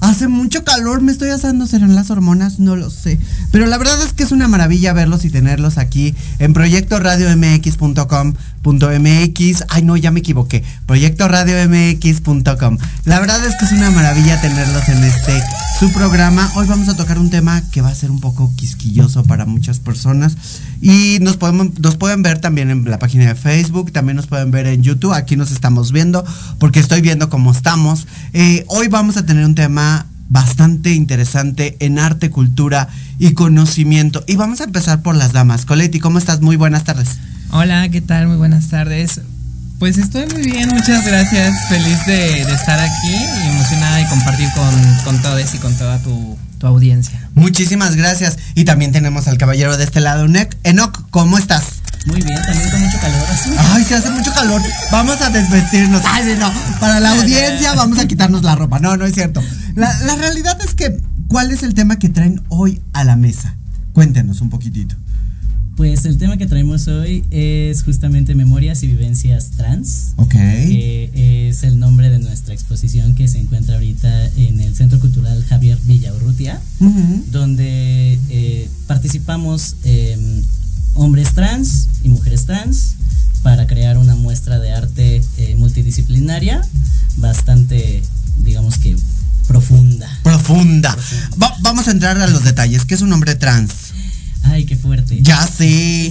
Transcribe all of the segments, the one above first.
Hace mucho calor, me estoy asando. ¿Serán las hormonas? No lo sé. Pero la verdad es que es una maravilla verlos y tenerlos aquí en Proyecto Radio MX.com.mx. Ay, no, ya me equivoqué. Proyecto Radio MX.com. La verdad es que es una maravilla tenerlos en este su programa. Hoy vamos a tocar un tema que va a ser un poco quisquilloso para muchas personas. Y nos, podemos, nos pueden ver también en la página de Facebook, también nos pueden ver en YouTube. Aquí nos estamos viendo porque estoy viendo cómo estamos. Eh, hoy vamos a tener un tema bastante interesante en arte, cultura y conocimiento. Y vamos a empezar por las damas. Coleti, ¿cómo estás? Muy buenas tardes. Hola, ¿qué tal? Muy buenas tardes. Pues estoy muy bien, muchas gracias. Feliz de, de estar aquí y emocionada de compartir con, con todos y con toda tu, tu audiencia. Muchísimas gracias. Y también tenemos al caballero de este lado, Enoch. Enoch, ¿cómo estás? Muy bien, también con mucho calor. Así. Ay, se hace mucho calor. Vamos a desvestirnos. Ay, no. Para la audiencia vamos a quitarnos la ropa. No, no es cierto. La, la realidad es que, ¿cuál es el tema que traen hoy a la mesa? Cuéntenos un poquitito. Pues el tema que traemos hoy es justamente memorias y vivencias trans. Ok. Que es el nombre de nuestra exposición que se encuentra ahorita en el Centro Cultural Javier Villaurrutia, Ujú. donde eh, participamos eh, hombres trans y mujeres trans para crear una muestra de arte eh, multidisciplinaria bastante, digamos que, profunda. Profunda. Va- vamos a entrar a los detalles. ¿Qué es un hombre trans? Ay, qué fuerte. Ya sí.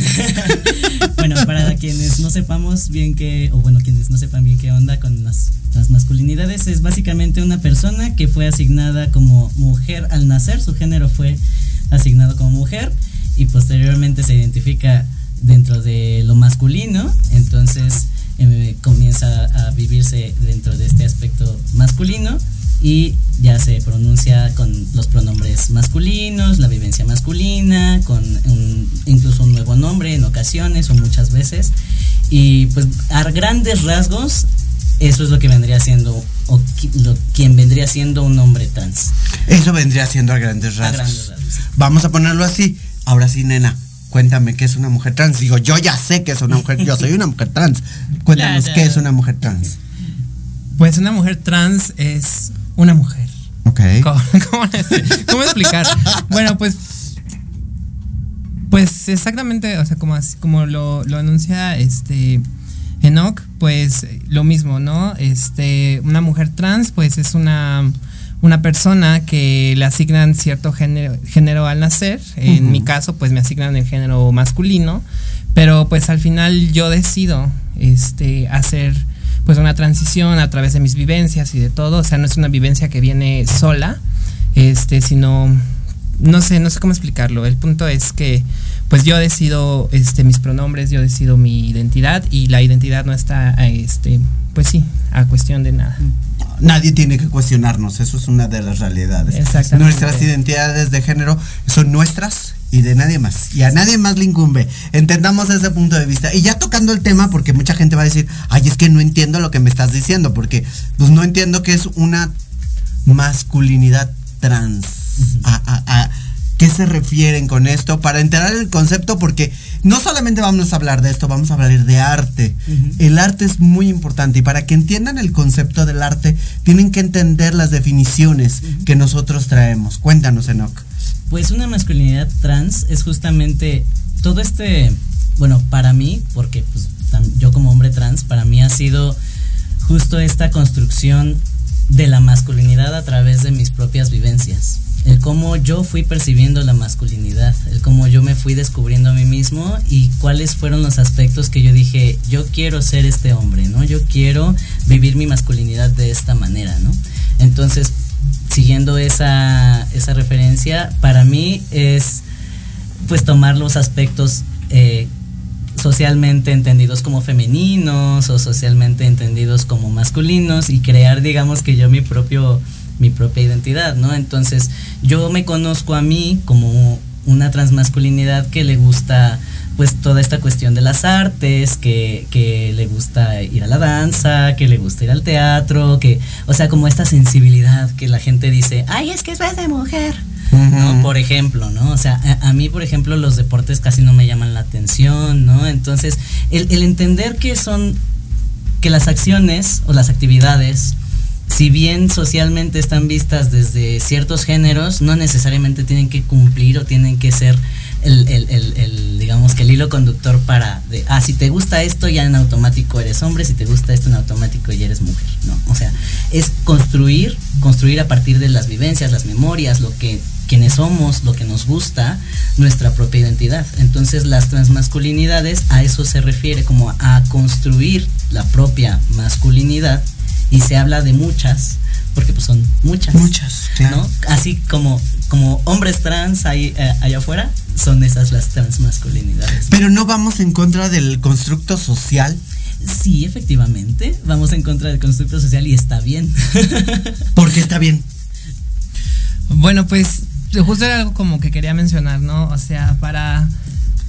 bueno, para quienes no sepamos bien qué, o bueno, quienes no sepan bien qué onda con las, las masculinidades, es básicamente una persona que fue asignada como mujer al nacer, su género fue asignado como mujer y posteriormente se identifica dentro de lo masculino, entonces eh, comienza a vivirse dentro de este aspecto masculino y ya se pronuncia con los pronombres masculinos, la vivencia masculina, con un- incluso un nuevo nombre en ocasiones o muchas veces. Y pues a grandes rasgos, eso es lo que vendría siendo, o qui- lo, quien vendría siendo un hombre trans. Eso vendría siendo a grandes A rasgos. grandes rasgos. Vamos a ponerlo así. Ahora sí, nena. Cuéntame qué es una mujer trans. Digo, yo ya sé que es una mujer, yo soy una mujer trans. Cuéntanos qué es una mujer trans. Pues una mujer trans es una mujer. Ok. ¿Cómo, cómo cómo explicar? Bueno, pues. Pues exactamente, o sea, como, así- como lo, lo anuncia este Enoch, pues lo mismo, ¿no? Este, una mujer trans, pues es una, una persona que le asignan cierto género, género al nacer. En mi caso, pues me asignan el género masculino. Pero pues al final yo decido este, hacer pues una transición a través de mis vivencias y de todo. O sea, no es una vivencia que viene sola, este, sino no sé, no sé cómo explicarlo. El punto es que pues yo decido este mis pronombres, yo decido mi identidad y la identidad no está a este, pues sí, a cuestión de nada. Nadie tiene que cuestionarnos, eso es una de las realidades. Exactamente. Nuestras identidades de género son nuestras y de nadie más. Y a nadie más le incumbe. Entendamos ese punto de vista. Y ya tocando el tema, porque mucha gente va a decir, ay, es que no entiendo lo que me estás diciendo, porque pues no entiendo que es una masculinidad trans. A- a- a- ¿Qué se refieren con esto? Para enterar el concepto, porque no solamente vamos a hablar de esto, vamos a hablar de arte. El arte es muy importante y para que entiendan el concepto del arte, tienen que entender las definiciones que nosotros traemos. Cuéntanos, Enoch. Pues una masculinidad trans es justamente todo este, bueno, para mí, porque pues yo como hombre trans, para mí ha sido justo esta construcción de la masculinidad a través de mis propias vivencias. El cómo yo fui percibiendo la masculinidad, el cómo yo me fui descubriendo a mí mismo y cuáles fueron los aspectos que yo dije, yo quiero ser este hombre, ¿no? Yo quiero vivir mi masculinidad de esta manera, ¿no? Entonces, siguiendo esa, esa referencia, para mí es pues tomar los aspectos eh, socialmente entendidos como femeninos o socialmente entendidos como masculinos y crear digamos que yo mi propio mi propia identidad, ¿no? Entonces, yo me conozco a mí como una transmasculinidad que le gusta pues toda esta cuestión de las artes, que, que le gusta ir a la danza, que le gusta ir al teatro, que, o sea, como esta sensibilidad que la gente dice, ay, es que es de mujer. ¿no? Por ejemplo, ¿no? O sea, a, a, mí, por ejemplo, los deportes casi no me llaman la atención, ¿no? Entonces, el, el entender que son, que las acciones o las actividades si bien socialmente están vistas desde ciertos géneros, no necesariamente tienen que cumplir o tienen que ser el, el, el, digamos que el hilo conductor para de, ah, si te gusta esto ya en automático eres hombre, si te gusta esto en automático ya eres mujer, ¿no? O sea, es construir, construir a partir de las vivencias, las memorias, lo que quienes somos, lo que nos gusta, nuestra propia identidad. Entonces las transmasculinidades a eso se refiere, como a construir la propia masculinidad y se habla de muchas, porque pues son muchas. Muchas, claro. ¿no? Así como, como hombres trans ahí, eh, allá afuera, son esas las transmasculinidades. Pero no vamos en contra del constructo social. Sí, efectivamente, vamos en contra del constructo social y está bien. ¿Por qué está bien? Bueno, pues justo era algo como que quería mencionar, ¿no? O sea, para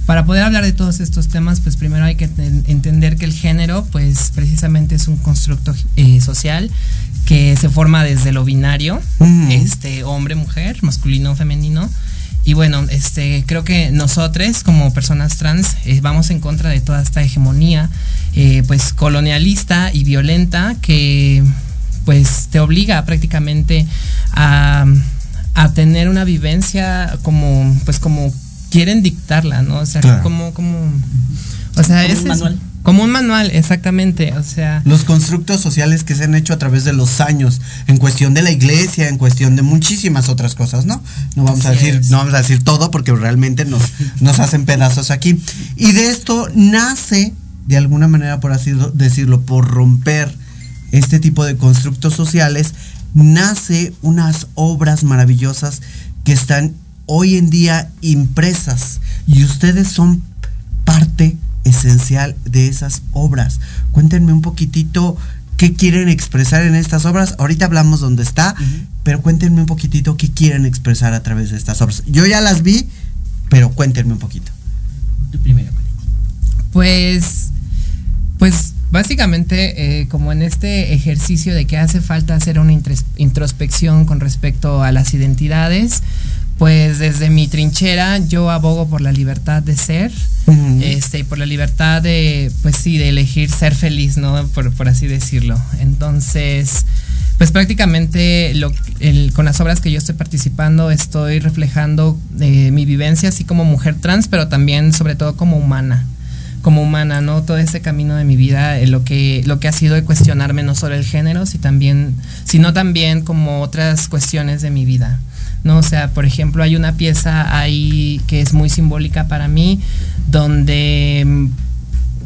para poder hablar de todos estos temas, pues primero hay que entender que el género, pues precisamente es un constructo eh, social que se forma desde lo binario, mm. este hombre, mujer, masculino, femenino. Y bueno, este creo que nosotros como personas trans eh, vamos en contra de toda esta hegemonía, eh, pues colonialista y violenta que pues te obliga prácticamente a, a tener una vivencia como pues como quieren dictarla, ¿no? O sea, claro. como, como, o sea, como es un manual. Como un manual, exactamente. O sea. Los constructos sociales que se han hecho a través de los años, en cuestión de la iglesia, en cuestión de muchísimas otras cosas, ¿no? No vamos a decir, es. no vamos a decir todo porque realmente nos, nos hacen pedazos aquí. Y de esto nace, de alguna manera, por así decirlo, por romper este tipo de constructos sociales, nace unas obras maravillosas que están hoy en día impresas y ustedes son parte esencial de esas obras. Cuéntenme un poquitito qué quieren expresar en estas obras. Ahorita hablamos dónde está, uh -huh. pero cuéntenme un poquitito qué quieren expresar a través de estas obras. Yo ya las vi, pero cuéntenme un poquito. Tu primero. Pues, pues básicamente eh, como en este ejercicio de que hace falta hacer una introspección con respecto a las identidades, pues desde mi trinchera yo abogo por la libertad de ser, uh -huh. este, por la libertad de, pues sí, de elegir ser feliz, ¿no? Por, por así decirlo. Entonces, pues prácticamente lo, el, con las obras que yo estoy participando estoy reflejando eh, mi vivencia así como mujer trans, pero también sobre todo como humana como humana, ¿no? Todo ese camino de mi vida, eh, lo que lo que ha sido de cuestionarme no solo el género, sino también, sino también como otras cuestiones de mi vida. ¿No? O sea, por ejemplo, hay una pieza ahí que es muy simbólica para mí, donde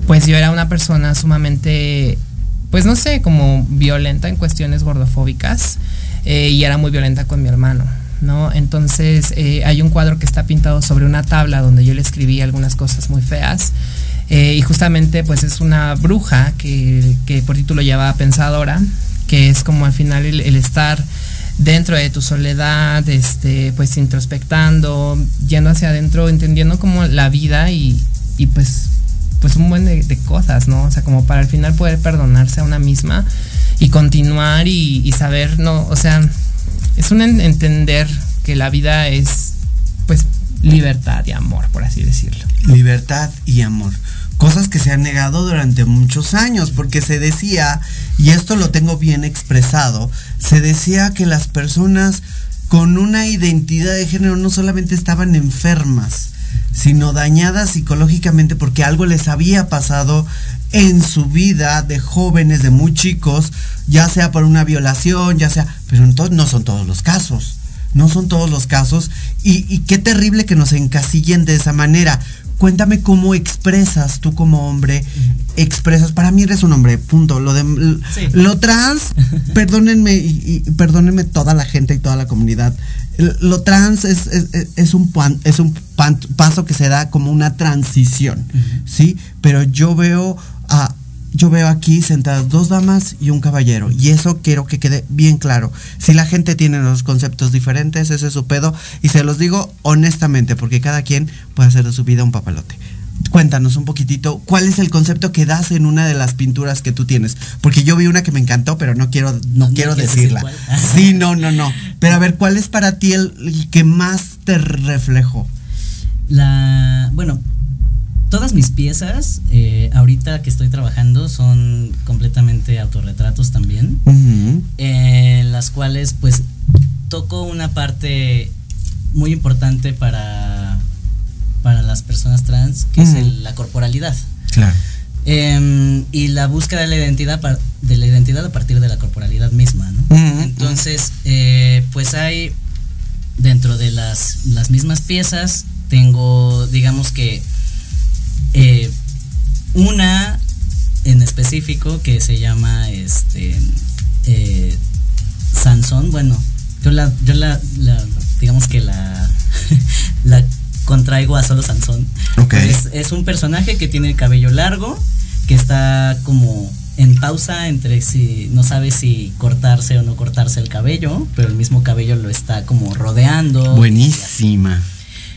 pues yo era una persona sumamente, pues no sé, como violenta en cuestiones gordofóbicas eh, y era muy violenta con mi hermano. ¿No? Entonces eh, hay un cuadro que está pintado sobre una tabla donde yo le escribí algunas cosas muy feas eh, y justamente pues es una bruja que, que, por título lleva Pensadora, que es como al final el estar dentro de tu soledad, este, pues introspectando, yendo hacia adentro, entendiendo como la vida y, y pues, pues un buen de, cosas, ¿no? O sea, como para al final poder perdonarse a una misma y continuar y saber, no, o sea, es un entender que la vida es, pues, libertad y amor, por así decirlo. Libertad y amor cosas que se han negado durante muchos años, porque se decía, y esto lo tengo bien expresado, se decía que las personas con una identidad de género no solamente estaban enfermas, sino dañadas psicológicamente porque algo les había pasado en su vida de jóvenes, de muy chicos, ya sea por una violación, ya sea, pero no son todos los casos. No son todos los casos y, y qué terrible que nos encasillen de esa manera cuéntame cómo expresas tú como hombre, expresas, para mí eres un hombre, punto. Lo de sí. lo trans, perdónenme y, y, perdónenme toda la gente y toda la comunidad. Lo trans es, es, es un, pan, es un pan, paso que se da como una transición, uh -huh. ¿sí? Pero yo veo a yo veo aquí sentadas dos damas y un caballero. Y eso quiero que quede bien claro. Si la gente tiene los conceptos diferentes, ese es su pedo. Y se los digo honestamente, porque cada quien puede hacer de su vida un papalote. cuéntanos un poquitito, ¿cuál es el concepto que das en una de las pinturas que tú tienes? Porque yo vi una que me encantó, pero no quiero, no, No quiero decirla. decir. Sí, no, no, no. Pero a ver, ¿cuál es para ti el, el que más te reflejó? La, bueno, todas mis piezas, eh, ahorita que estoy trabajando, son completamente autorretratos también, en las cuales pues toco una parte muy importante para, para las personas trans, que es el- la corporalidad. Claro. Em, y la búsqueda de la identidad de la identidad a partir de la corporalidad misma, ¿no? Entonces, eh, pues hay dentro de las, las mismas piezas tengo, digamos que eh, una en específico que se llama este eh, Sansón. Bueno, yo la, yo la, la- digamos que la, la contraigo a solo Sansón. Ok. Es, es un personaje que tiene el cabello largo, que está como en pausa entre si no sabe si cortarse o no cortarse el cabello, pero el mismo cabello lo está como rodeando. Buenísima.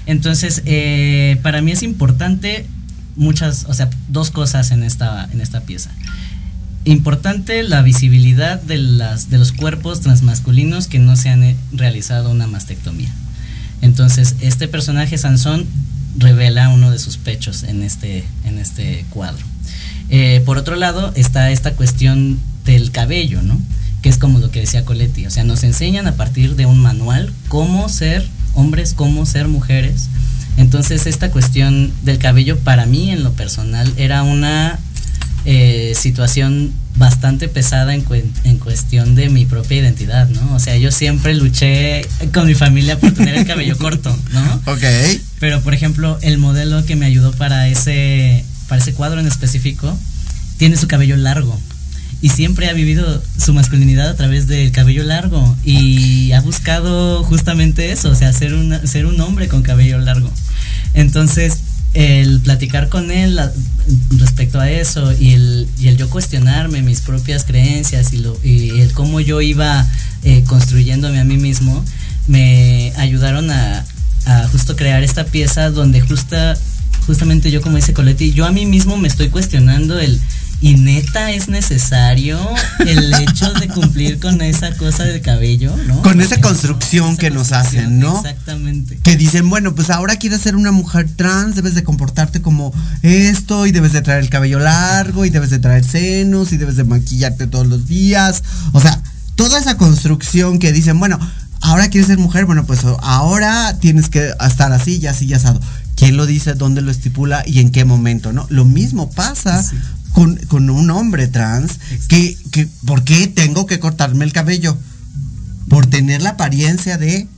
Entonces, eh, para mí es importante muchas, o sea, dos cosas en esta, en esta pieza. Importante la visibilidad de, las, de los cuerpos transmasculinos que no se han eh, realizado una mastectomía. Entonces, este personaje Sansón revela uno de sus pechos en este, en este cuadro. Eh, por otro lado, está esta cuestión del cabello, ¿no? Que es como lo que decía Coletti. O sea, nos enseñan a partir de un manual cómo ser hombres, cómo ser mujeres. Entonces, esta cuestión del cabello, para mí, en lo personal, era una eh, situación bastante pesada en, cuen- en cuestión de mi propia identidad, ¿no? O sea, yo siempre luché con mi familia por tener el cabello corto, ¿no? Ok. Pero por ejemplo, el modelo que me ayudó para ese, para ese cuadro en específico tiene su cabello largo. Y siempre ha vivido su masculinidad a través del cabello largo. Y ha buscado justamente eso, o sea, ser, una- ser un hombre con cabello largo. Entonces, el platicar con él respecto a eso y el, y el yo cuestionarme mis propias creencias y, el cómo yo iba eh, construyéndome a mí mismo, me ayudaron a, a justo crear esta pieza donde justa, justamente yo como dice Coletti, yo a mí mismo me estoy cuestionando el y neta es necesario el hecho de cumplir con esa cosa del cabello, ¿no? Con esa construcción Esa que nos hacen, ¿no? Exactamente. Que dicen, bueno, pues ahora quieres ser una mujer trans, debes de comportarte como esto, y debes de traer el cabello largo, y debes de traer senos, y debes de maquillarte todos los días. O sea, toda esa construcción que dicen, bueno, ahora quieres ser mujer, bueno, pues ahora tienes que estar así y así y asado. ¿Quién lo dice, dónde lo estipula y en qué momento, no? Lo mismo pasa Sí. Con, con un hombre trans que, que, ¿por qué tengo que cortarme el cabello? Por tener la apariencia de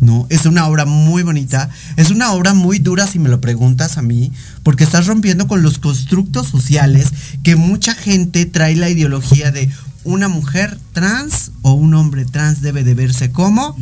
no, es una obra muy bonita. Es una obra muy dura si me lo preguntas a mí, porque estás rompiendo con los constructos sociales que mucha gente trae la ideología de una mujer trans o un hombre trans debe de verse como.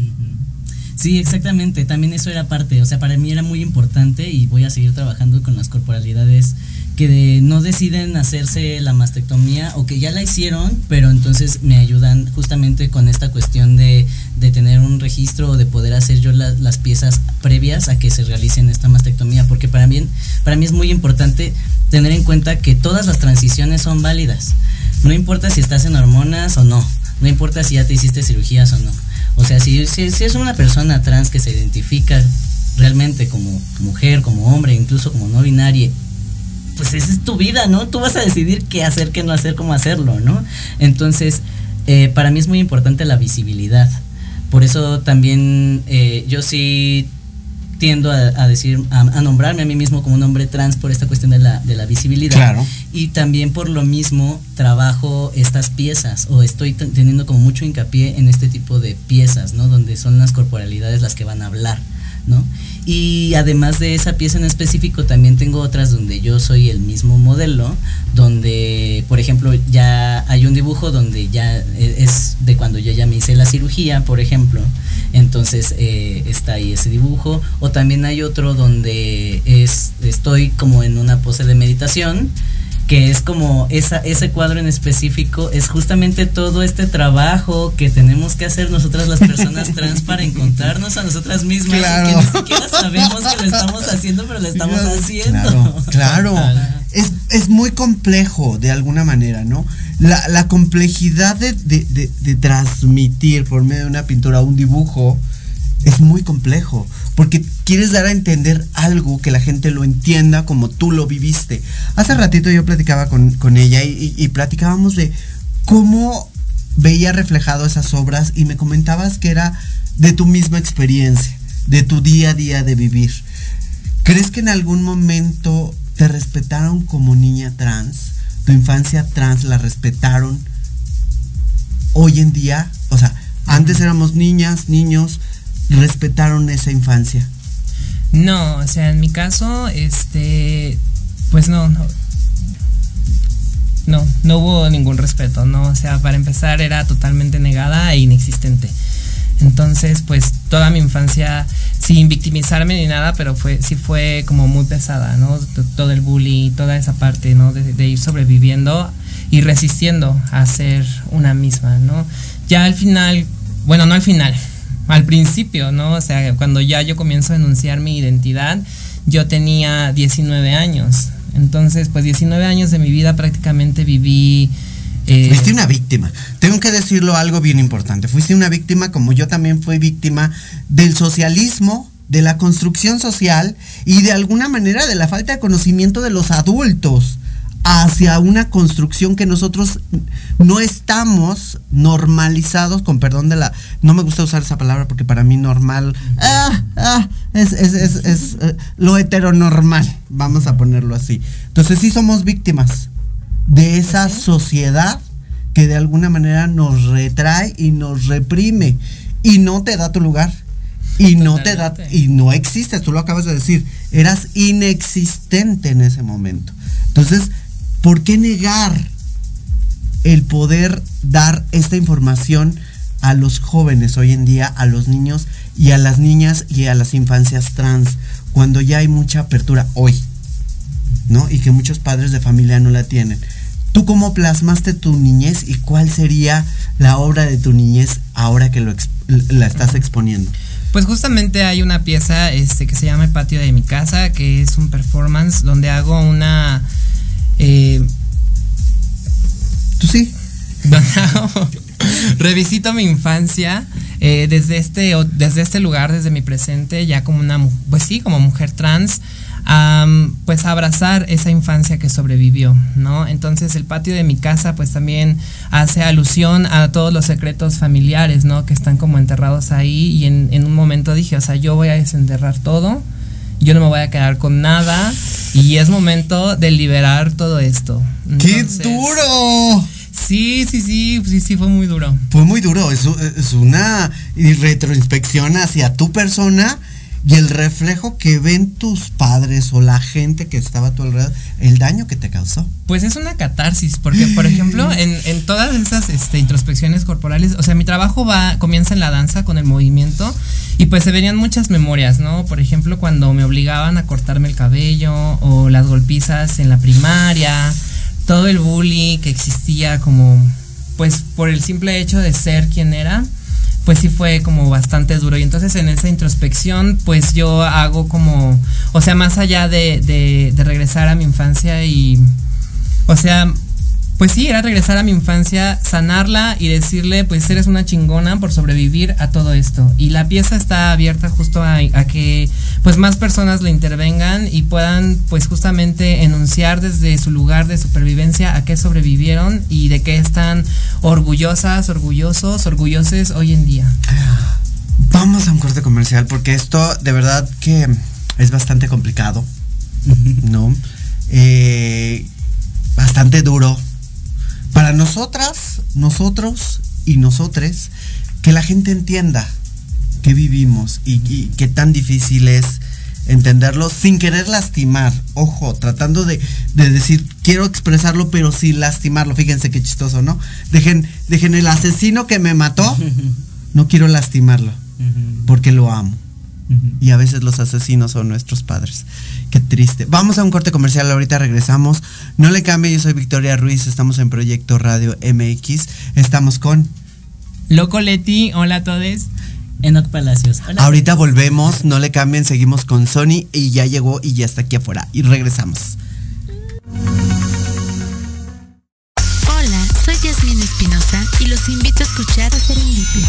Sí, exactamente. También eso era parte. O sea, para mí era muy importante y voy a seguir trabajando con las corporalidades que de- no deciden hacerse la mastectomía o que ya la hicieron, pero entonces me ayudan justamente con esta cuestión de, de tener un registro o de poder hacer yo la- las piezas previas a que se realicen esta mastectomía, porque para mí, para mí es muy importante tener en cuenta que todas las transiciones son válidas. No importa si estás en hormonas o no, no importa si ya te hiciste cirugías o no. O sea, si, si es una persona trans que se identifica realmente como mujer, como hombre, incluso como no binaria, pues esa es tu vida, ¿no? Tú vas a decidir qué hacer, qué no hacer, cómo hacerlo, ¿no? Entonces, eh, para mí es muy importante la visibilidad. Por eso también eh, yo sí tiendo a, a decir, a, a nombrarme a mí mismo como un hombre trans por esta cuestión de la, de la visibilidad. Claro. Y también por lo mismo trabajo estas piezas o estoy teniendo como mucho hincapié en este tipo de piezas, ¿no? Donde son las corporalidades las que van a hablar, ¿no? Y además de esa pieza en específico también tengo otras donde yo soy el mismo modelo, donde por ejemplo ya hay un dibujo donde ya e- es de cuando yo ya me hice la cirugía, por ejemplo, entonces eh, está ahí ese dibujo, o también hay otro donde es estoy como en una pose de meditación que es como esa, ese cuadro en específico, es justamente todo este trabajo que tenemos que hacer nosotras las personas trans para encontrarnos a nosotras mismas. Claro. Que ni siquiera sabemos que lo estamos haciendo, pero lo estamos haciendo. Claro, claro. Es, es muy complejo de alguna manera, ¿no? La, la complejidad de, de- de- de transmitir por medio de una pintura un dibujo es muy complejo, porque quieres dar a entender algo que la gente lo entienda como tú lo viviste. Hace ratito yo platicaba con, con ella y, y- y platicábamos de cómo veía reflejado esas obras y me comentabas que era de tu misma experiencia, de tu día a día de vivir. ¿Crees que en algún momento te respetaron como niña trans? ¿Tu infancia trans la respetaron? Hoy en día, o sea, antes éramos niñas, niños, respetaron esa infancia. No, o sea, en mi caso, este, pues no, no. No, hubo ningún respeto, ¿no? O sea, para empezar era totalmente negada e inexistente. Entonces, pues toda mi infancia, sin victimizarme ni nada, pero fue, sí fue como muy pesada, ¿no? Todo el bullying, toda esa parte, ¿no? De ir sobreviviendo y resistiendo a ser una misma, ¿no? Ya al final, bueno, no al final, al principio, ¿no? O sea, cuando ya yo comienzo a enunciar mi identidad, yo tenía 19 años. Entonces, pues 19 años de mi vida prácticamente viví... eh, Fuiste una víctima. Tengo que decirlo algo bien importante. Fuiste una víctima como yo también fui víctima del socialismo, de la construcción social y de alguna manera de la falta de conocimiento de los adultos hacia una construcción que nosotros no estamos normalizados, con perdón de la... No me gusta usar esa palabra porque para mí normal ah, ah, es, es- es- es, eh, lo heteronormal, vamos a ponerlo así. Entonces sí somos víctimas de esa sociedad que de alguna manera nos retrae y nos reprime. Y no te da tu lugar. Y no te da y no existes, tú lo acabas de decir, eras inexistente en ese momento. Entonces, ¿por qué negar el poder dar esta información a los jóvenes hoy en día, a los niños y a las niñas y a las infancias trans, cuando ya hay mucha apertura hoy? ¿no? Y que muchos padres de familia no la tienen. ¿Tú cómo plasmaste tu niñez y cuál sería la obra de tu niñez ahora que lo la estás exponiendo? Pues justamente hay una pieza este, que se llama El patio de mi casa, que es un performance donde hago una... eh, ¿Tú sí? donde hago- revisito mi infancia eh, desde este desde este lugar desde mi presente ya como una pues sí como mujer trans am, pues abrazar esa infancia que sobrevivió no entonces el patio de mi casa pues también hace alusión a todos los secretos familiares no que están como enterrados ahí y en, en un momento dije o sea yo voy a desenterrar todo yo no me voy a quedar con nada y es momento de liberar todo esto ¡Qué duro! Sí, sí, sí, sí, sí, fue muy duro. Fue muy duro, es, es una retroinspección hacia tu persona y el reflejo que ven tus padres o la gente que estaba a tu alrededor, el daño que te causó. Pues es una catarsis, porque por ejemplo, en, en todas esas este, introspecciones corporales, o sea, mi trabajo va, comienza en la danza con el movimiento, y pues se venían muchas memorias, ¿no? Por ejemplo, cuando me obligaban a cortarme el cabello, o las golpizas en la primaria, todo el bullying que existía como, pues por el simple hecho de ser quien era, pues sí fue como bastante duro. Y entonces en esa introspección, pues yo hago como, o sea, más allá de, de, de regresar a mi infancia y, o sea, pues sí, era regresar a mi infancia, sanarla y decirle, pues eres una chingona por sobrevivir a todo esto. Y la pieza está abierta justo a, a que pues más personas le intervengan y puedan pues justamente enunciar desde su lugar de supervivencia a qué sobrevivieron y de qué están orgullosas, orgullosos, orgulloses hoy en día. Vamos a un corte comercial porque esto de verdad que es bastante complicado, ¿no? Eh, bastante duro. Para nosotras, nosotros y nosotres, que la gente entienda que vivimos y, y qué tan difícil es entenderlo sin querer lastimar. Ojo, tratando de, de decir, quiero expresarlo, pero sin lastimarlo. Fíjense qué chistoso, ¿no? Dejen, dejen el asesino que me mató, no quiero lastimarlo, porque lo amo. Y a veces los asesinos son nuestros padres. Qué triste. Vamos a un corte comercial, ahorita regresamos. No le cambie, yo soy Victoria Ruiz, estamos en Proyecto Radio MX. Estamos con. Loco Leti, hola a todos. Enoch Palacios. Hola. Ahorita volvemos, no le cambien, seguimos con Sony y ya llegó y ya está aquí afuera. Y regresamos. Hola, soy Yasmin Espinosa y los invito a escuchar a Serendipia.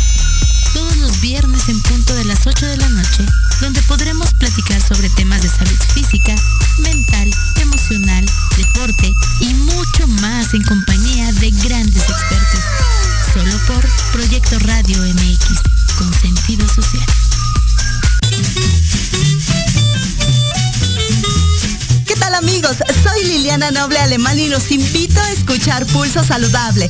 Todos los viernes en punto de las 8 de la noche, donde podremos platicar sobre temas de salud física, mental, emocional, deporte y mucho más en compañía de grandes expertos. Solo por Proyecto Radio MX, con sentido social. ¿Qué tal amigos? Soy Liliana Noble Alemán y los invito a escuchar Pulso Saludable,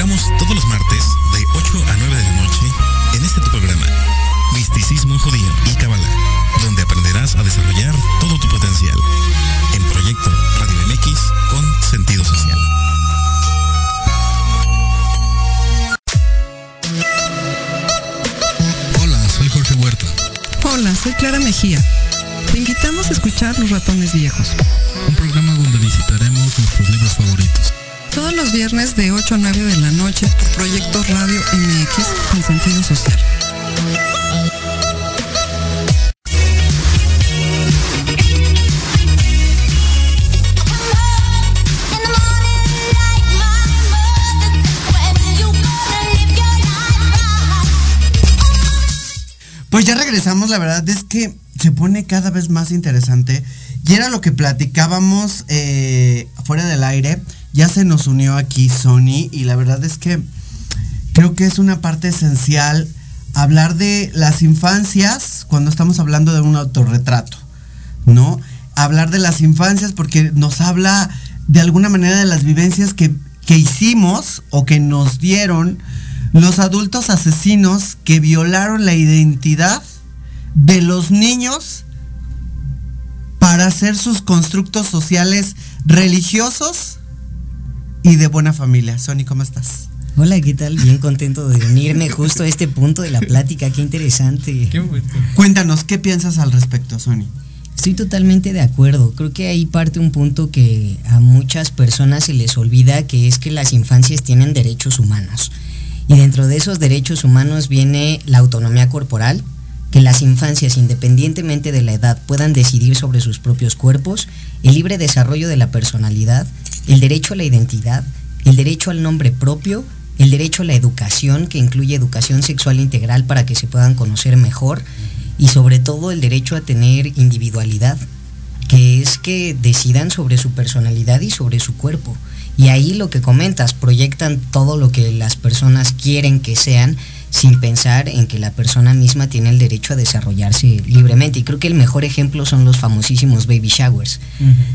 Esperamos todos los martes de 8 a 9 de la noche en este tu programa, Misticismo Judío y Kabbalah, donde aprenderás a desarrollar todo tu potencial. En Proyecto Radio MX con sentido social. Hola, soy Jorge Huerta. Hola, soy Clara Mejía. Te invitamos a escuchar Los Ratones Viejos. Un programa donde visitaremos nuestros libros favoritos. Todos los viernes de 8 a 9 de la noche por Proyecto Radio MX con sentido social. Pues ya regresamos, la verdad es que se pone cada vez más interesante. Y era lo que platicábamos eh, fuera del aire. Ya se nos unió aquí Sony y la verdad es que creo que es una parte esencial hablar de las infancias cuando estamos hablando de un autorretrato, ¿no? Hablar de las infancias porque nos habla de alguna manera de las vivencias que, que hicimos o que nos dieron los adultos asesinos que violaron la identidad de los niños para hacer sus constructos sociales religiosos y de buena familia. Sony, ¿cómo estás? Hola, ¿qué tal? Bien contento de unirme justo a este punto de la plática, qué interesante. Qué bueno. Cuéntanos, ¿qué piensas al respecto, Sony? Estoy totalmente de acuerdo. Creo que ahí parte un punto que a muchas personas se les olvida, que es que las infancias tienen derechos humanos. Y dentro de esos derechos humanos viene la autonomía corporal, que las infancias, independientemente de la edad, puedan decidir sobre sus propios cuerpos, el libre desarrollo de la personalidad, el derecho a la identidad, el derecho al nombre propio, el derecho a la educación, que incluye educación sexual integral para que se puedan conocer mejor, y sobre todo el derecho a tener individualidad, que es que decidan sobre su personalidad y sobre su cuerpo. Y ahí lo que comentas, proyectan todo lo que las personas quieren que sean sin pensar en que la persona misma tiene el derecho a desarrollarse libremente. Y creo que el mejor ejemplo son los famosísimos baby showers,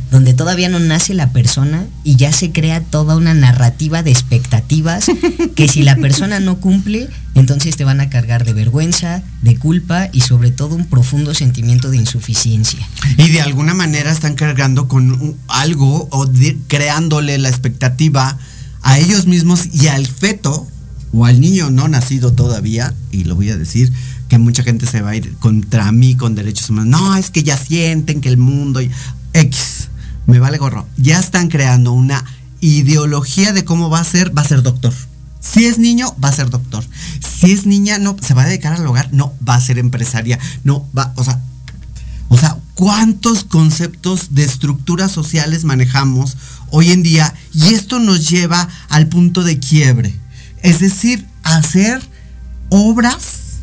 donde todavía no nace la persona y ya se crea toda una narrativa de expectativas que si la persona no cumple, entonces te van a cargar de vergüenza, de culpa y sobre todo un profundo sentimiento de insuficiencia. Y de alguna manera están cargando con algo o de- creándole la expectativa a ellos mismos y al feto o al niño no nacido todavía, y lo voy a decir, que mucha gente se va a ir contra mí con derechos humanos. No, es que ya sienten que el mundo y X, me vale gorro. Ya están creando una ideología de cómo va a ser, va a ser doctor. Si es niño, va a ser doctor. Si es niña, no, se va a dedicar al hogar, no, va a ser empresaria. No, va, o sea, o sea, ¿cuántos conceptos de estructuras sociales manejamos hoy en día? Y esto nos lleva al punto de quiebre. Es decir, hacer obras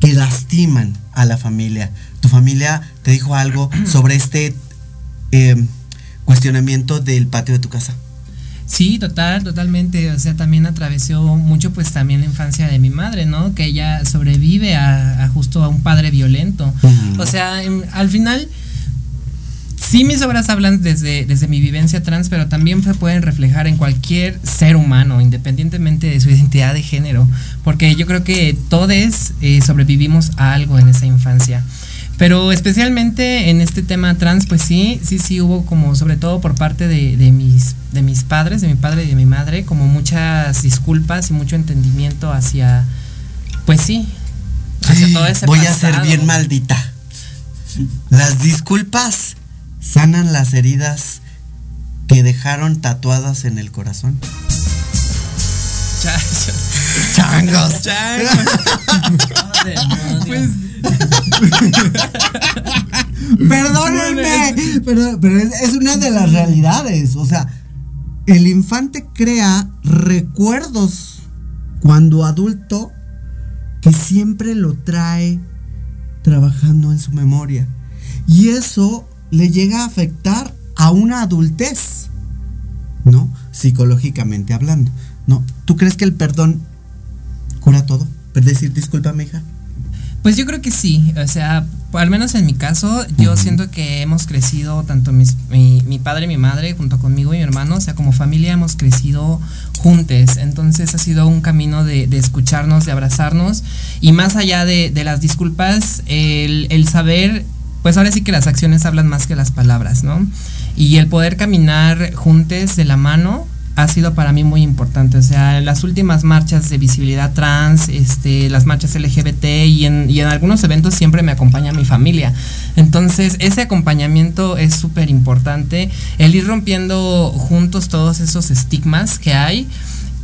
que lastiman a la familia. ¿Tu familia te dijo algo sobre este eh, cuestionamiento del patio de tu casa? Sí, total, totalmente. O sea, también atravesó mucho, pues también la infancia de mi madre, ¿no? Que ella sobrevive a, a justo a un padre violento. O sea, en- al final, sí mis obras hablan desde, desde mi vivencia trans, pero también se pueden reflejar en cualquier ser humano, independientemente de su identidad de género. Porque yo creo que todos eh, sobrevivimos a algo en esa infancia. Pero especialmente en este tema trans, pues sí, sí, sí hubo como, sobre todo por parte de, de mis, de mis padres, de mi padre y de mi madre, como muchas disculpas y mucho entendimiento hacia, pues sí, hacia todo ese Voy a ser bien maldita. Las disculpas sanan las heridas que dejaron tatuadas en el corazón. Chachos. Changos. Pues, Perdónenme, pero, pero es, es una de las realidades. O sea, el infante crea recuerdos cuando adulto que siempre lo trae trabajando en su memoria. Y eso le llega a afectar a una adultez, ¿no? Psicológicamente hablando, ¿no? ¿Tú crees que el perdón cura todo? Decir, discúlpame, hija. Pues yo creo que sí, o sea, al menos en mi caso, yo siento que hemos crecido, tanto mis- mi, mi padre y mi madre, junto conmigo y mi hermano, o sea, como familia hemos crecido juntos, entonces ha sido un camino de, de escucharnos, de abrazarnos, y más allá de, de las disculpas, el, el saber, pues ahora sí que las acciones hablan más que las palabras, ¿no? Y el poder caminar juntos de la mano, ha sido para mí muy importante. O sea, las últimas marchas de visibilidad trans, este, las marchas LGBT y en, y en algunos eventos siempre me acompaña mi familia. Entonces, ese acompañamiento es súper importante. El ir rompiendo juntos todos esos estigmas que hay.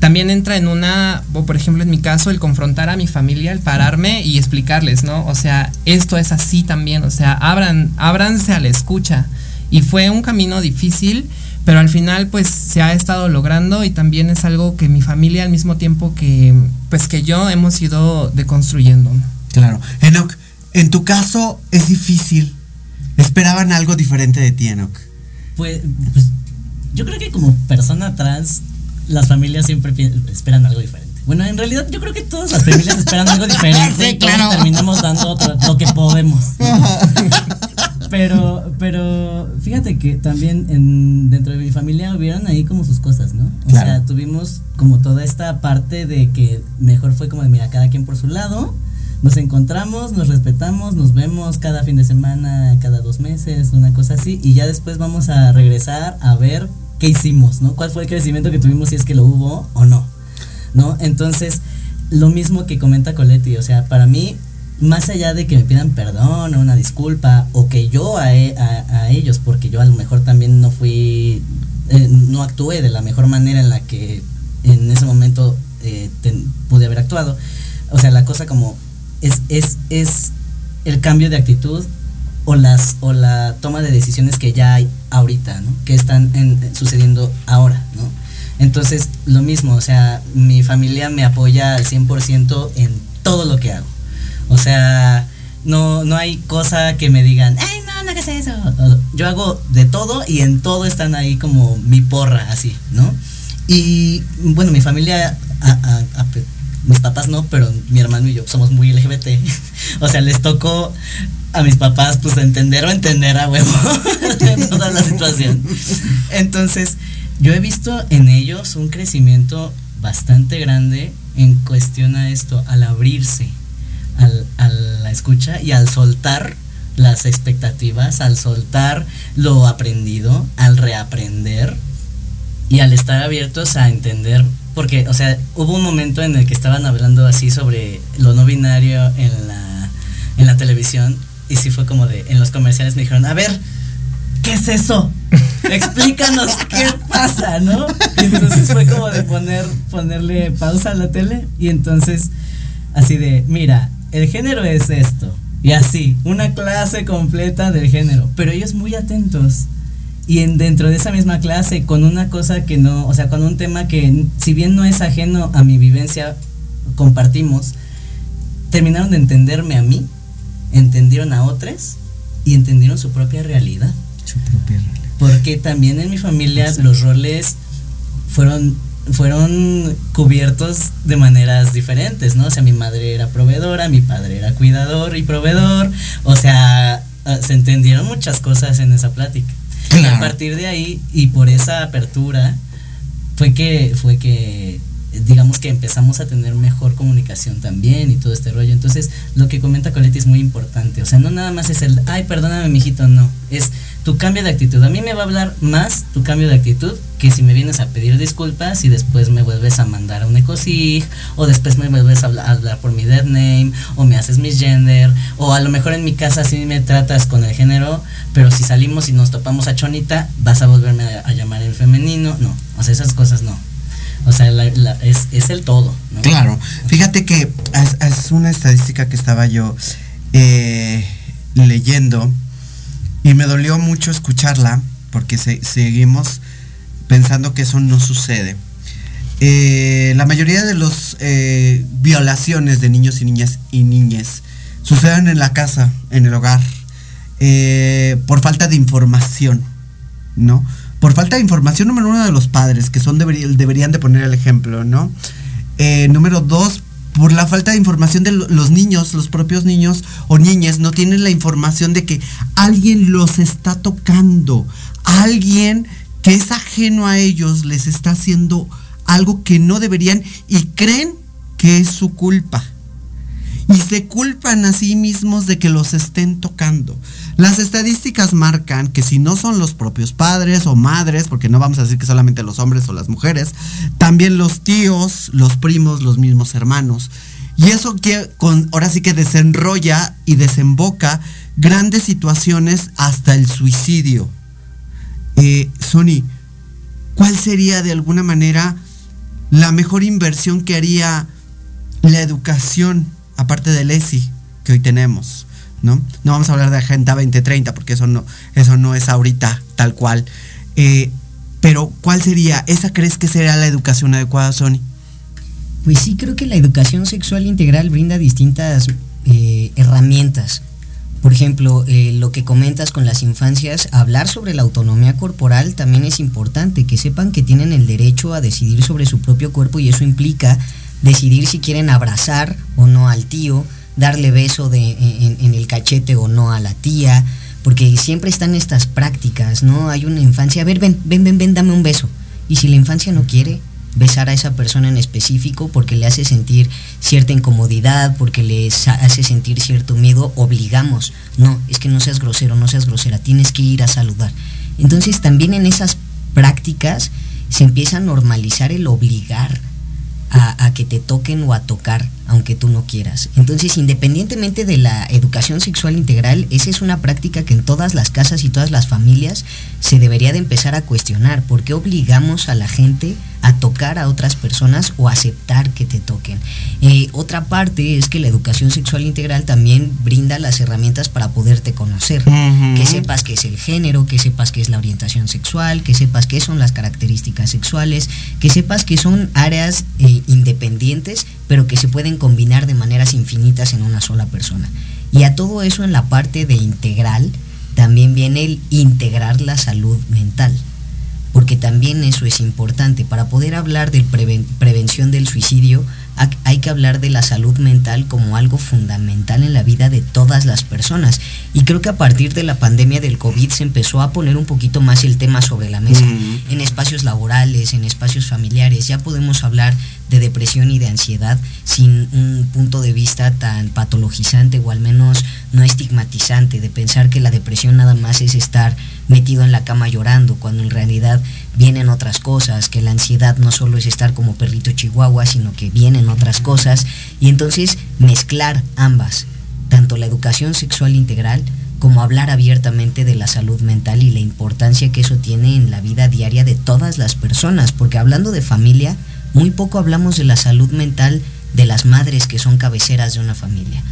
También entra en una, o por ejemplo en mi caso, el confrontar a mi familia, el pararme y explicarles, ¿no? O sea, esto es así también, o sea, abran, ábranse a la escucha. Y fue un camino difícil, pero al final pues se ha estado logrando y también es algo que mi familia al mismo tiempo que pues que yo hemos ido deconstruyendo. Claro. Enoch, en tu caso es difícil. Esperaban algo diferente de ti, Enoch. Pues, pues, yo creo que como persona trans, las familias siempre esperan algo diferente. Bueno, en realidad yo creo que todas las familias esperan algo diferente Sí, y claro. terminamos dando otro- lo que podemos. Pero, pero fíjate que también en, dentro de mi familia hubieron ahí como sus cosas, ¿no? O Claro. sea, tuvimos como toda esta parte de que mejor fue como de, mira, cada quien por su lado, nos encontramos, nos respetamos, nos vemos cada fin de semana, cada dos meses, una cosa así, y ya después vamos a regresar a ver qué hicimos, ¿no? ¿Cuál fue el crecimiento que tuvimos, si es que lo hubo o no, ¿no? Entonces, lo mismo que comenta Coletti, o sea, para mí, más allá de que me pidan perdón o una disculpa, o que yo a, e- ellos, porque yo a lo mejor también no fui, eh, no actué de la mejor manera en la que en ese momento eh, pude haber actuado, o sea, la cosa como es, es, es el cambio de actitud o las o la toma de decisiones que ya hay ahorita, ¿no? Que están en- sucediendo ahora, ¿no? Entonces, lo mismo, o sea, mi familia me apoya al 100% en todo lo que hago. O sea, no, no hay cosa que me digan, ay, no, no hagas eso. Yo hago de todo y en todo están ahí como mi porra, así, ¿no? Y bueno, mi familia, mis papás no, pero mi hermano y yo somos muy LGBT. o sea, les tocó a mis papás pues entender o entender a huevo toda la situación. Entonces, yo he visto en ellos un crecimiento bastante grande en cuestión a esto, al abrirse al, a la escucha y al soltar las expectativas, al soltar lo aprendido, al reaprender y al estar abiertos a entender, porque, o sea, hubo un momento en el que estaban hablando así sobre lo no binario en la, en la televisión y sí fue como de, en los comerciales me dijeron, a ver, ¿qué es eso? Explícanos qué pasa, ¿no? Y entonces fue como de poner, ponerle pausa a la tele y entonces así de, mira, el género es esto. Y así, una clase completa del género. Pero ellos muy atentos. y en, dentro de esa misma clase, con una cosa que no, o sea, con un tema que si bien no es ajeno a mi vivencia, compartimos, terminaron de entenderme a mí, entendieron a otros y entendieron su propia realidad. Su propia realidad. Porque también en mi familia los roles fueron fueron cubiertos de maneras diferentes, ¿no? O sea, mi madre era proveedora, mi padre era cuidador y proveedor, o sea, ah, se entendieron muchas cosas en esa plática. Y Claro. a partir de ahí y por esa apertura fue que fue que digamos que empezamos a tener mejor comunicación también y todo este rollo. Entonces, lo que comenta Coletti es muy importante. O sea, no nada más es el, ay, perdóname, mijito, no. Es tu cambio de actitud. A mí me va a hablar más tu cambio de actitud que si me vienes a pedir disculpas y después me vuelves a mandar a un ecosig o después me vuelves a hablar, por mi dead name o me haces misgender o a lo mejor en mi casa sí me tratas con el género, pero si salimos y nos topamos a Chonita, vas a volverme a, llamar en femenino. No, o sea, esas cosas no. O sea, es, es el todo. Claro, fíjate que es, una estadística que estaba yo eh, leyendo y me dolió mucho escucharla porque se- seguimos pensando que eso no sucede. Eh, la mayoría de las violaciones de niños y niñas y niñas suceden en la casa, en el hogar, eh, por falta de información, ¿no? Por falta de información, número uno, de los padres, que son deberí- deberían de poner el ejemplo, ¿no? Eh, número dos, por la falta de información de lo- los niños, los propios niños o niñas no tienen la información de que alguien los está tocando, alguien que es ajeno a ellos les está haciendo algo que no deberían y creen que es su culpa y se culpan a sí mismos de que los estén tocando. Las estadísticas marcan que si no son los propios padres o madres, porque no vamos a decir que solamente los hombres o las mujeres, también los tíos, los primos, los mismos hermanos. Y eso que con, ahora sí que desenrolla y desemboca grandes situaciones hasta el suicidio. Eh, Sony, ¿cuál sería de alguna manera la mejor inversión que haría la educación, aparte del ESI que hoy tenemos? ¿No? No vamos a hablar de Agenda 2030 porque eso no, eso no es ahorita tal cual. Eh, pero, ¿cuál sería? ¿Esa crees que sería la educación adecuada, Sony? Pues sí, creo que la educación sexual integral brinda distintas eh, herramientas. Por ejemplo, eh, lo que comentas con las infancias, hablar sobre la autonomía corporal también es importante, que sepan que tienen el derecho a decidir sobre su propio cuerpo y eso implica decidir si quieren abrazar o no al tío, darle beso en, el cachete o no a la tía, porque siempre están estas prácticas, ¿no? Hay una infancia, a ver, ven, ven, ven, ven, dame un beso. Y si la infancia no quiere, besar a esa persona en específico porque le hace sentir cierta incomodidad, porque le hace sentir cierto miedo, obligamos. No, es que no seas grosero, no seas grosera, tienes que ir a saludar. Entonces también en esas prácticas se empieza a normalizar el obligar a que te toquen o a tocar, aunque tú no quieras. Entonces, independientemente de la educación sexual integral, esa es una práctica que en todas las casas y todas las familias se debería de empezar a cuestionar. ¿Por qué obligamos a la gente a tocar a otras personas o aceptar que te toquen? Eh, otra parte es que la educación sexual integral también brinda las herramientas para poderte conocer. Que sepas qué es el género, que sepas qué es la orientación sexual, que sepas qué son las características sexuales, que sepas que son áreas eh, independientes, pero que se pueden combinar de maneras infinitas en una sola persona. Y a todo eso en la parte de integral también viene el integrar la salud mental porque también eso es importante. Para poder hablar de preven- prevención del suicidio, hay que hablar de la salud mental como algo fundamental en la vida de todas las personas. Y creo que a partir de la pandemia del COVID se empezó a poner un poquito más el tema sobre la mesa. En espacios laborales, en espacios familiares, ya podemos hablar de depresión y de ansiedad sin un punto de vista tan patologizante o al menos no estigmatizante, de pensar que la depresión nada más es estar metido en la cama llorando, cuando en realidad vienen otras cosas, que la ansiedad no solo es estar como perrito chihuahua, sino que vienen otras cosas, y entonces mezclar ambas, tanto la educación sexual integral como hablar abiertamente de la salud mental y la importancia que eso tiene en la vida diaria de todas las personas, porque hablando de familia, muy poco hablamos de la salud mental de las madres que son cabeceras de una familia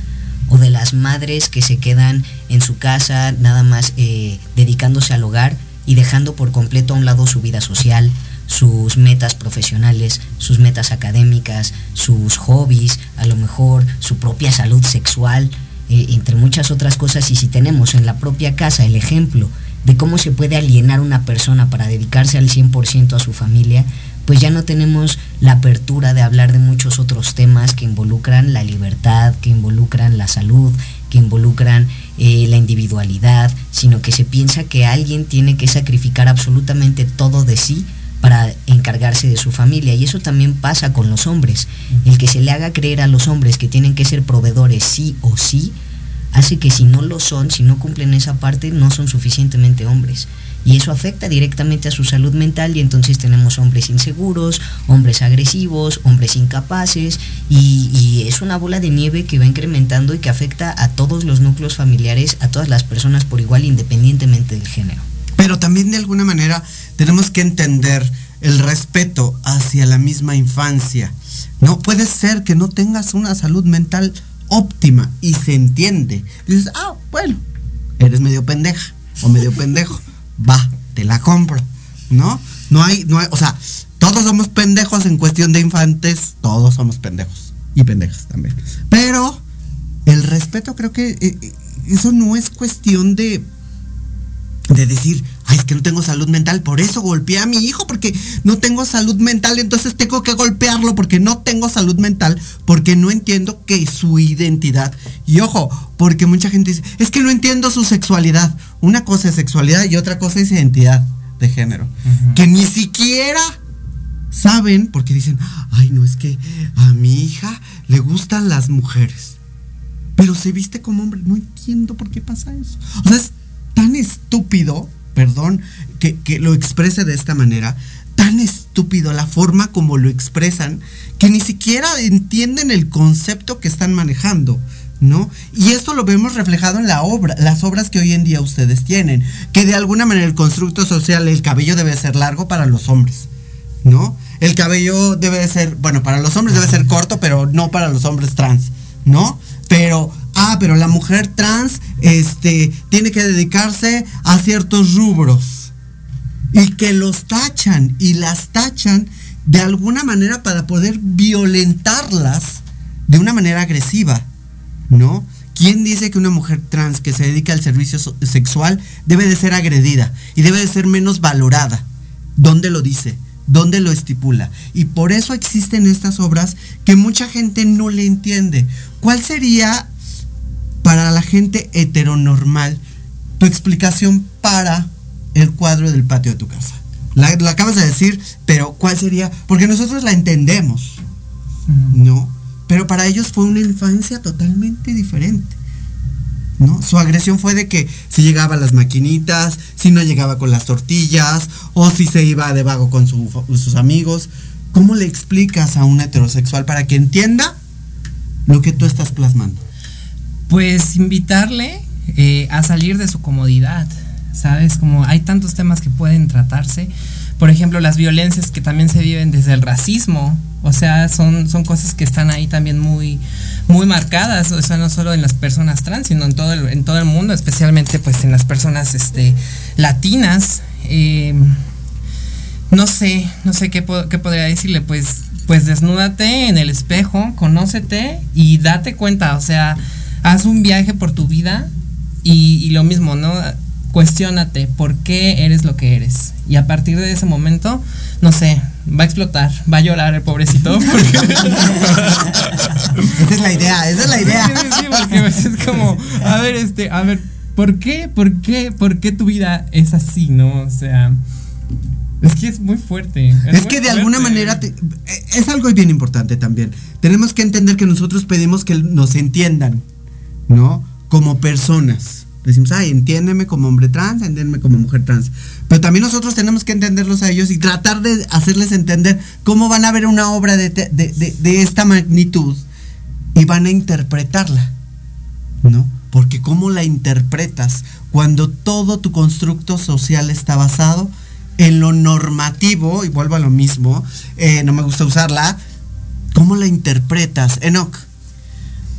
o de las madres que se quedan en su casa nada más eh, dedicándose al hogar y dejando por completo a un lado su vida social, sus metas profesionales, sus metas académicas, sus hobbies, a lo mejor su propia salud sexual, eh, entre muchas otras cosas. Y si tenemos en la propia casa el ejemplo de cómo se puede alienar una persona para dedicarse al 100% a su familia, pues ya no tenemos la apertura de hablar de muchos otros temas que involucran la libertad, que involucran la salud, que involucran eh, la individualidad, sino que se piensa que alguien tiene que sacrificar absolutamente todo de sí para encargarse de su familia. Y eso también pasa con los hombres. El que se le haga creer a los hombres que tienen que ser proveedores sí o sí, hace que si no lo son, si no cumplen esa parte, no son suficientemente hombres. Y eso afecta directamente a su salud mental y entonces tenemos hombres inseguros, hombres agresivos, hombres incapaces y, es una bola de nieve que va incrementando y que afecta a todos los núcleos familiares, a todas las personas por igual independientemente del género. Pero también de alguna manera tenemos que entender el respeto hacia la misma infancia. No puede ser que no tengas una salud mental óptima y se entiende. Dices, ah, bueno, eres medio pendeja o medio pendejo. Va, te la compro. ¿No? No hay, no hay, o sea, todos somos pendejos en cuestión de infantes, todos somos pendejos y pendejas también. Pero el respeto creo que eh, eso no es cuestión de de decir, ay, es que no tengo salud mental, por eso golpeé a mi hijo, porque no tengo salud mental, entonces tengo que golpearlo porque no tengo salud mental, porque no entiendo que su identidad. Y ojo, porque mucha gente dice, es que no entiendo su sexualidad. Una cosa es sexualidad y otra cosa es identidad de género. Uh -huh. Que ni siquiera saben, porque dicen, ay, no, es que a mi hija le gustan las mujeres. Pero se viste como hombre. No entiendo por qué pasa eso. O sea, es tan estúpido, perdón, que, que, lo exprese de esta manera, tan estúpido la forma como lo expresan, que ni siquiera entienden el concepto que están manejando. ¿No? Y esto lo vemos reflejado en la obra, las obras que hoy en día ustedes tienen, que de alguna manera el constructo social, el cabello debe ser largo para los hombres, ¿no? El cabello debe de ser, bueno, para los hombres debe ser corto, pero no para los hombres trans, ¿no? Pero ah, pero la mujer trans este, tiene que dedicarse a ciertos rubros. Y que los tachan y las tachan de alguna manera para poder violentarlas de una manera agresiva, ¿no? ¿Quién dice que una mujer trans que se dedica al servicio sexual debe de ser agredida y debe de ser menos valorada? ¿Dónde lo dice? ¿Dónde lo estipula? Y por eso existen estas obras que mucha gente no le entiende. ¿Cuál sería para la gente heteronormal, tu explicación para el cuadro del patio de tu casa. La, la, acabas de decir, pero ¿cuál sería? Porque nosotros la entendemos, mm. ¿no? Pero para ellos fue una infancia totalmente diferente. ¿No? Su agresión fue de que si llegaba a las maquinitas, si no llegaba con las tortillas, o si se iba de vago con su, sus amigos. ¿Cómo le explicas a un heterosexual para que entienda lo que tú estás plasmando? Pues invitarle eh, a salir de su comodidad, ¿sabes? Como hay tantos temas que pueden tratarse. Por ejemplo, las violencias que también se viven desde el racismo. O sea, son, son cosas que están ahí también muy, muy marcadas. O sea, no solo en las personas trans, sino en todo el, en todo el mundo, especialmente pues en las personas este, latinas. Eh, no sé, no sé qué, qué podría decirle, pues, pues desnúdate en el espejo, conócete y date cuenta, o sea, haz un viaje por tu vida y, y, lo mismo, ¿no? Cuestiónate por qué eres lo que eres. Y a partir de ese momento, no sé, va a explotar, va a llorar el pobrecito. Porque... esa es la idea, esa es la idea. Sí, sí, porque es como, a ver, este, a ver, ¿por qué, por qué, por qué tu vida es así, no? O sea, es que es muy fuerte. Es, es muy que de fuerte. alguna manera te, es algo bien importante también. Tenemos que entender que nosotros pedimos que nos entiendan. ¿No? Como personas. Decimos, ay, entiéndeme como hombre trans, entiéndeme como mujer trans. Pero también nosotros tenemos que entenderlos a ellos y tratar de hacerles entender cómo van a ver una obra de, de, de, esta magnitud y van a interpretarla, ¿no? Porque cómo la interpretas cuando todo tu constructo social está basado en lo normativo, y vuelvo a lo mismo, eh, no me gusta usarla, ¿cómo la interpretas, Enoch?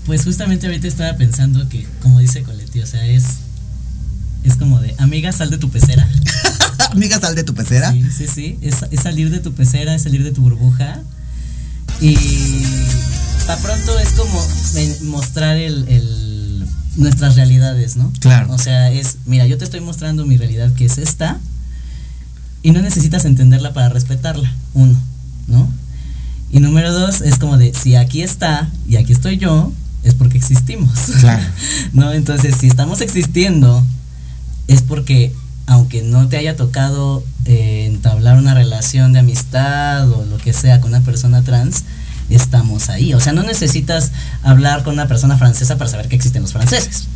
Pues justamente ahorita estaba pensando que, como dice Coletti, o sea, es es como de, amiga, sal de tu pecera. amiga, sal de tu pecera. Sí, sí, sí. Es, es, salir de tu pecera, es salir de tu burbuja. Y para pronto es como mostrar el, el, nuestras realidades, ¿no? Claro. O sea, es, mira, yo te estoy mostrando mi realidad que es esta. Y no necesitas entenderla para respetarla, uno, ¿no? Y número dos, es como de, si aquí está y aquí estoy yo, es porque existimos. Claro. ¿No? Entonces, si estamos existiendo, es porque aunque no te haya tocado eh, entablar una relación de amistad o lo que sea con una persona trans, estamos ahí. O sea, no necesitas hablar con una persona francesa para saber que existen los franceses.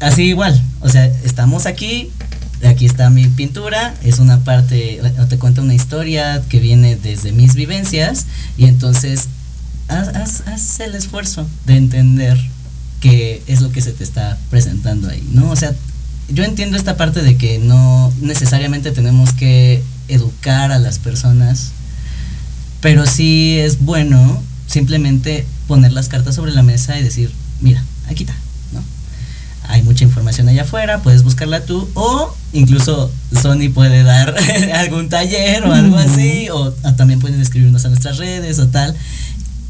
Así igual, o sea, estamos aquí, aquí está mi pintura, es una parte, te cuenta una historia que viene desde mis vivencias y entonces haz, haz, haz el esfuerzo de entender qué es lo que se te está presentando ahí, ¿no? O sea, yo entiendo esta parte de que no necesariamente tenemos que educar a las personas, pero sí es bueno simplemente poner las cartas sobre la mesa y decir, mira, aquí está, ¿no? Hay mucha información allá afuera, puedes buscarla tú, o incluso Sony puede dar algún taller o algo así, o también pueden escribirnos a nuestras redes o tal,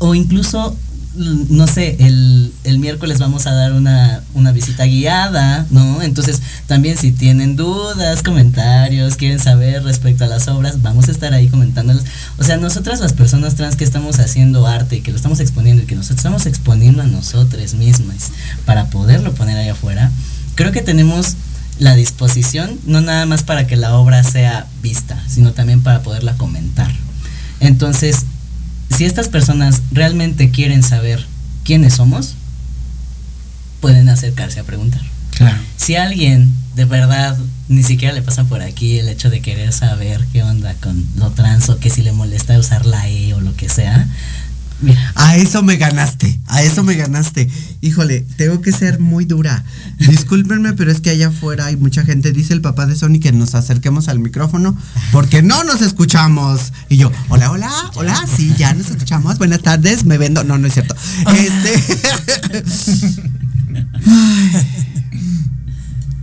o incluso no sé, el, el, miércoles vamos a dar una, una, visita guiada, ¿no? Entonces, también si tienen dudas, comentarios, quieren saber respecto a las obras, vamos a estar ahí comentándolas. O sea, nosotras las personas trans que estamos haciendo arte y que lo estamos exponiendo y que nos estamos exponiendo a nosotras mismas para poderlo poner ahí afuera, creo que tenemos la disposición, no nada más para que la obra sea vista, sino también para poderla comentar. Entonces, si estas personas realmente quieren saber quiénes somos, pueden acercarse a preguntar. Claro. Si alguien de verdad ni siquiera le pasa por aquí el hecho de querer saber qué onda con lo trans o que si le molesta usar la E o lo que sea. A eso me ganaste, a eso me ganaste. Híjole, tengo que ser muy dura. Discúlpenme, pero es que allá afuera hay mucha gente. Dice el papá de Sony que nos acerquemos al micrófono porque no nos escuchamos. Y yo, hola, hola, hola, sí, ya nos escuchamos. Buenas tardes, me vendo. No, no es cierto. Este.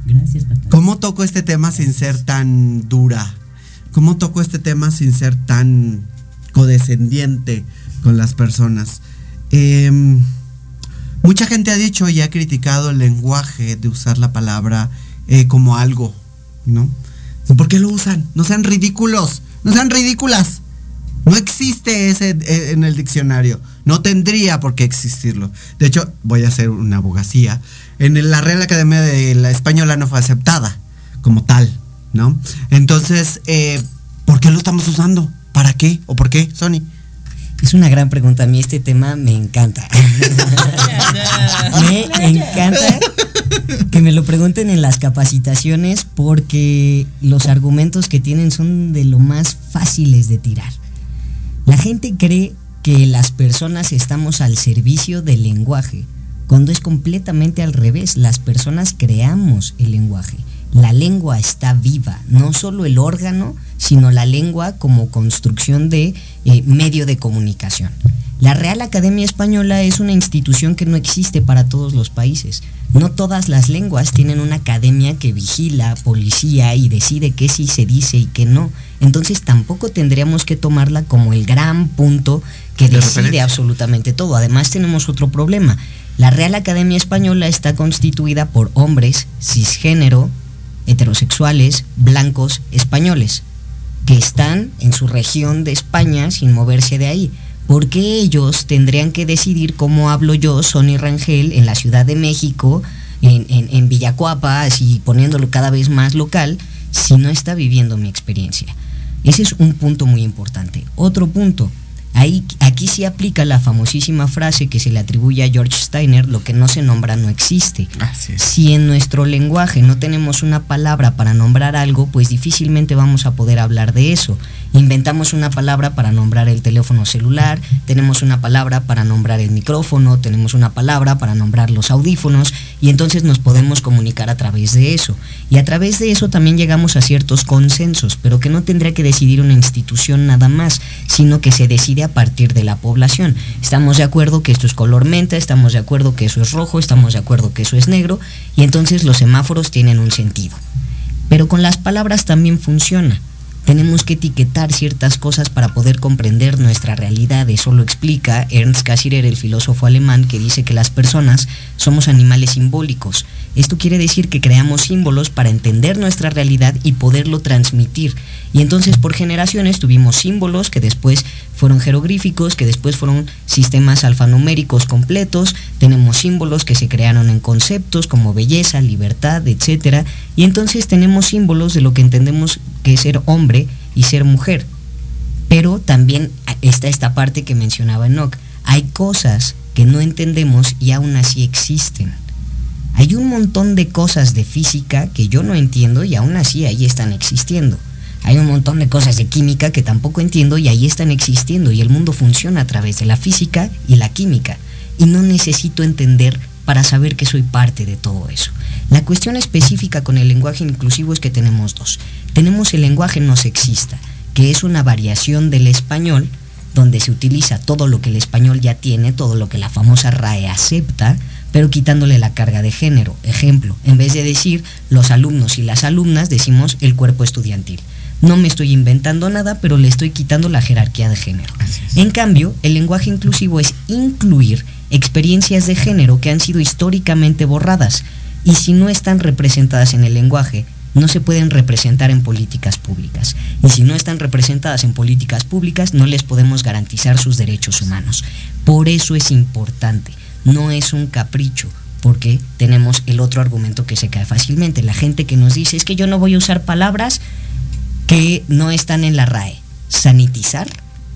Gracias, papá. ¿Cómo toco este tema sin ser tan dura? ¿Cómo toco este tema sin ser tan codescendiente? Con las personas. Eh, mucha gente ha dicho y ha criticado el lenguaje de usar la palabra eh, como algo, ¿no? ¿Por qué lo usan? No sean ridículos, no sean ridículas. No existe ese eh, en el diccionario. No tendría por qué existirlo. De hecho, voy a hacer una abogacía. En la Real Academia de la Española no fue aceptada como tal, ¿no? Entonces, eh, ¿por qué lo estamos usando? ¿Para qué? ¿O por qué, Sony? Es una gran pregunta. A mí este tema me encanta. me encanta que me lo pregunten en las capacitaciones porque los argumentos que tienen son de lo más fáciles de tirar. La gente cree que las personas estamos al servicio del lenguaje, cuando es completamente al revés. Las personas creamos el lenguaje. La lengua está viva, no solo el órgano, sino la lengua como construcción de eh, medio de comunicación. La Real Academia Española es una institución que no existe para todos los países. No todas las lenguas tienen una academia que vigila, policía y decide qué sí se dice y qué no. Entonces tampoco tendríamos que tomarla como el gran punto que De decide referencia. absolutamente todo. Además tenemos otro problema. La Real Academia Española está constituida por hombres cisgénero, heterosexuales, blancos, españoles, que están en su región de España sin moverse de ahí. Porque ellos tendrían que decidir cómo hablo yo, Sonny Rangel, en la Ciudad de México, en, en, en Villacuapa, poniéndolo cada vez más local, si no está viviendo mi experiencia? Ese es un punto muy importante. Otro punto, ahí, aquí sí aplica la famosísima frase que se le atribuye a George Steiner, lo que no se nombra no existe. Así es. Si en nuestro lenguaje no tenemos una palabra para nombrar algo, pues difícilmente vamos a poder hablar de eso. Inventamos una palabra para nombrar el teléfono celular, tenemos una palabra para nombrar el micrófono, tenemos una palabra para nombrar los audífonos y entonces nos podemos comunicar a través de eso. Y a través de eso también llegamos a ciertos consensos, pero que no tendría que decidir una institución nada más, sino que se decide a partir de la la población. Estamos de acuerdo que esto es color menta, estamos de acuerdo que eso es rojo, estamos de acuerdo que eso es negro, y entonces los semáforos tienen un sentido. Pero con las palabras también funciona. Tenemos que etiquetar ciertas cosas para poder comprender nuestra realidad. Eso lo explica Ernst Cassirer, el filósofo alemán, que dice que las personas somos animales simbólicos. Esto quiere decir que creamos símbolos para entender nuestra realidad y poderlo transmitir. Y entonces por generaciones tuvimos símbolos que después fueron jeroglíficos, que después fueron sistemas alfanuméricos completos, tenemos símbolos que se crearon en conceptos como belleza, libertad, etc. Y entonces tenemos símbolos de lo que entendemos que es ser hombre y ser mujer. Pero también está esta parte que mencionaba Enoch. Hay cosas que no entendemos y aún así existen. Hay un montón de cosas de física que yo no entiendo y aún así ahí están existiendo. Hay un montón de cosas de química que tampoco entiendo y ahí están existiendo y el mundo funciona a través de la física y la química. Y no necesito entender para saber que soy parte de todo eso. La cuestión específica con el lenguaje inclusivo es que tenemos dos. Tenemos el lenguaje no sexista, que es una variación del español donde se utiliza todo lo que el español ya tiene, todo lo que la famosa RAE acepta, pero quitándole la carga de género. Ejemplo, en vez de decir los alumnos y las alumnas, decimos el cuerpo estudiantil. No me estoy inventando nada, pero le estoy quitando la jerarquía de género. En cambio, el lenguaje inclusivo es incluir experiencias de género que han sido históricamente borradas y si no están representadas en el lenguaje, no se pueden representar en políticas públicas. Y si no están representadas en políticas públicas, no les podemos garantizar sus derechos humanos. Por eso es importante, no es un capricho, porque tenemos el otro argumento que se cae fácilmente. La gente que nos dice es que yo no voy a usar palabras que no están en la RAE. Sanitizar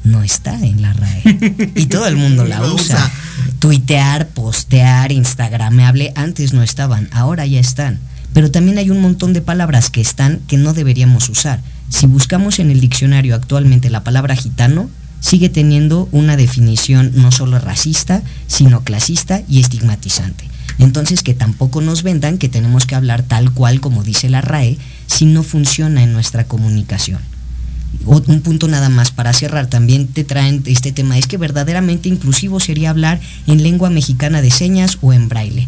no está en la RAE. Y todo el mundo la usa. Tuitear, postear, instagramable, antes no estaban, ahora ya están. Pero también hay un montón de palabras que están que no deberíamos usar. Si buscamos en el diccionario actualmente la palabra gitano, sigue teniendo una definición no solo racista, sino clasista y estigmatizante. Entonces que tampoco nos vendan que tenemos que hablar tal cual como dice la RAE si no funciona en nuestra comunicación. Un punto nada más para cerrar, también te traen este tema, es que verdaderamente inclusivo sería hablar en lengua mexicana de señas o en braille.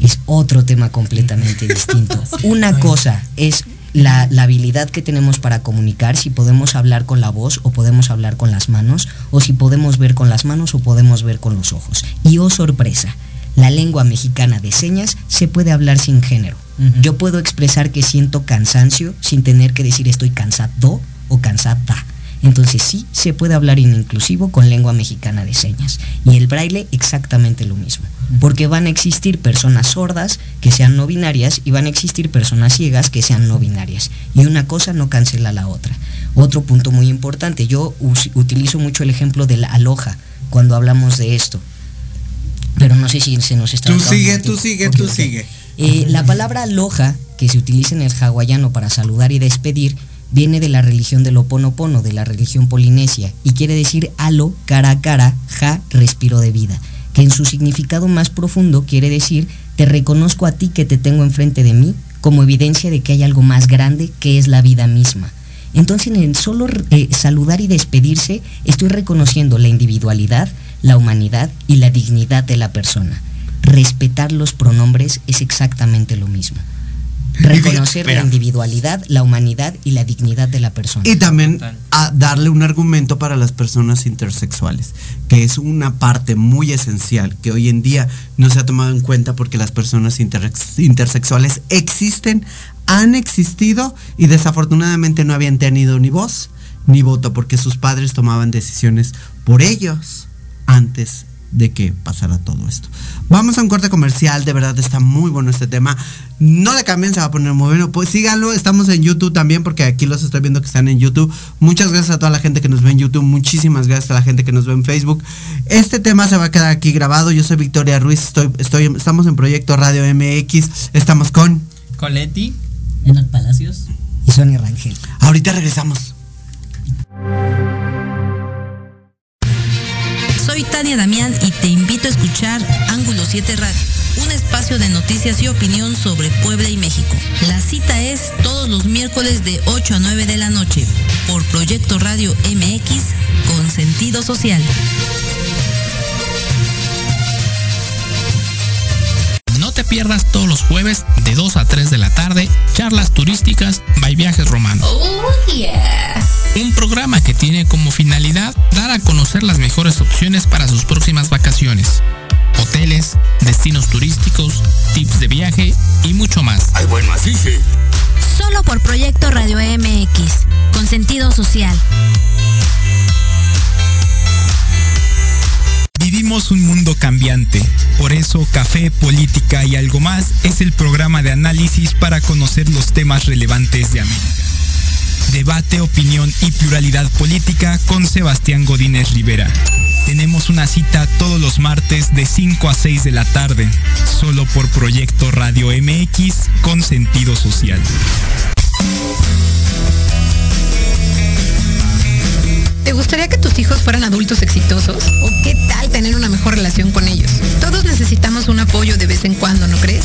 Es otro tema completamente distinto. Una cosa es la, la habilidad que tenemos para comunicar, si podemos hablar con la voz o podemos hablar con las manos, o si podemos ver con las manos o podemos ver con los ojos. Y oh sorpresa, la lengua mexicana de señas se puede hablar sin género. Yo puedo expresar que siento cansancio sin tener que decir estoy cansado o cansada. Entonces sí se puede hablar en inclusivo con lengua mexicana de señas. Y el braille exactamente lo mismo. Porque van a existir personas sordas que sean no binarias y van a existir personas ciegas que sean no binarias. Y una cosa no cancela la otra. Otro punto muy importante, yo utilizo mucho el ejemplo de la aloja cuando hablamos de esto. Pero no sé si se nos está Tú sigue, tú sigue, tú sigue. Eh, la palabra aloha, que se utiliza en el hawaiano para saludar y despedir, viene de la religión del Oponopono, de la religión polinesia, y quiere decir alo, cara a cara, ja, respiro de vida, que en su significado más profundo quiere decir te reconozco a ti que te tengo enfrente de mí como evidencia de que hay algo más grande que es la vida misma. Entonces, en el solo eh, saludar y despedirse, estoy reconociendo la individualidad, la humanidad y la dignidad de la persona. Respetar los pronombres es exactamente lo mismo. Reconocer la individualidad, la humanidad y la dignidad de la persona. Y también a darle un argumento para las personas intersexuales, que es una parte muy esencial que hoy en día no se ha tomado en cuenta porque las personas intersex- intersexuales existen, han existido y desafortunadamente no habían tenido ni voz ni voto porque sus padres tomaban decisiones por ellos antes de que pasara todo esto. Vamos a un corte comercial, de verdad está muy bueno este tema. No le cambien, se va a poner muy bueno. Pues síganlo, estamos en YouTube también porque aquí los estoy viendo que están en YouTube. Muchas gracias a toda la gente que nos ve en YouTube, muchísimas gracias a la gente que nos ve en Facebook. Este tema se va a quedar aquí grabado. Yo soy Victoria Ruiz, estoy, estoy, estamos en Proyecto Radio MX, estamos con... Coletti. Enoch Palacios. Y Sonia Rangel. Ahorita regresamos. Soy Tania Damián y te invito a escuchar Ángulo 7 Radio, un espacio de noticias y opinión sobre Puebla y México. La cita es todos los miércoles de 8 a 9 de la noche por Proyecto Radio MX con sentido social. No te pierdas todos los jueves de 2 a 3 de la tarde charlas turísticas by Viajes Romanos. Un programa que tiene como finalidad dar a conocer las mejores opciones para sus próximas vacaciones. Hoteles, destinos turísticos, tips de viaje y mucho más. Ay, bueno, así sí. Solo por Proyecto Radio MX, con sentido social. Vivimos un mundo cambiante, por eso Café, Política y algo más es el programa de análisis para conocer los temas relevantes de América. Debate, opinión y pluralidad política con Sebastián Godínez Rivera. Tenemos una cita todos los martes de 5 a 6 de la tarde, solo por Proyecto Radio MX con sentido social. ¿Te gustaría que tus hijos fueran adultos exitosos? ¿O qué tal tener una mejor relación con ellos? Todos necesitamos un apoyo de vez en cuando, ¿no crees?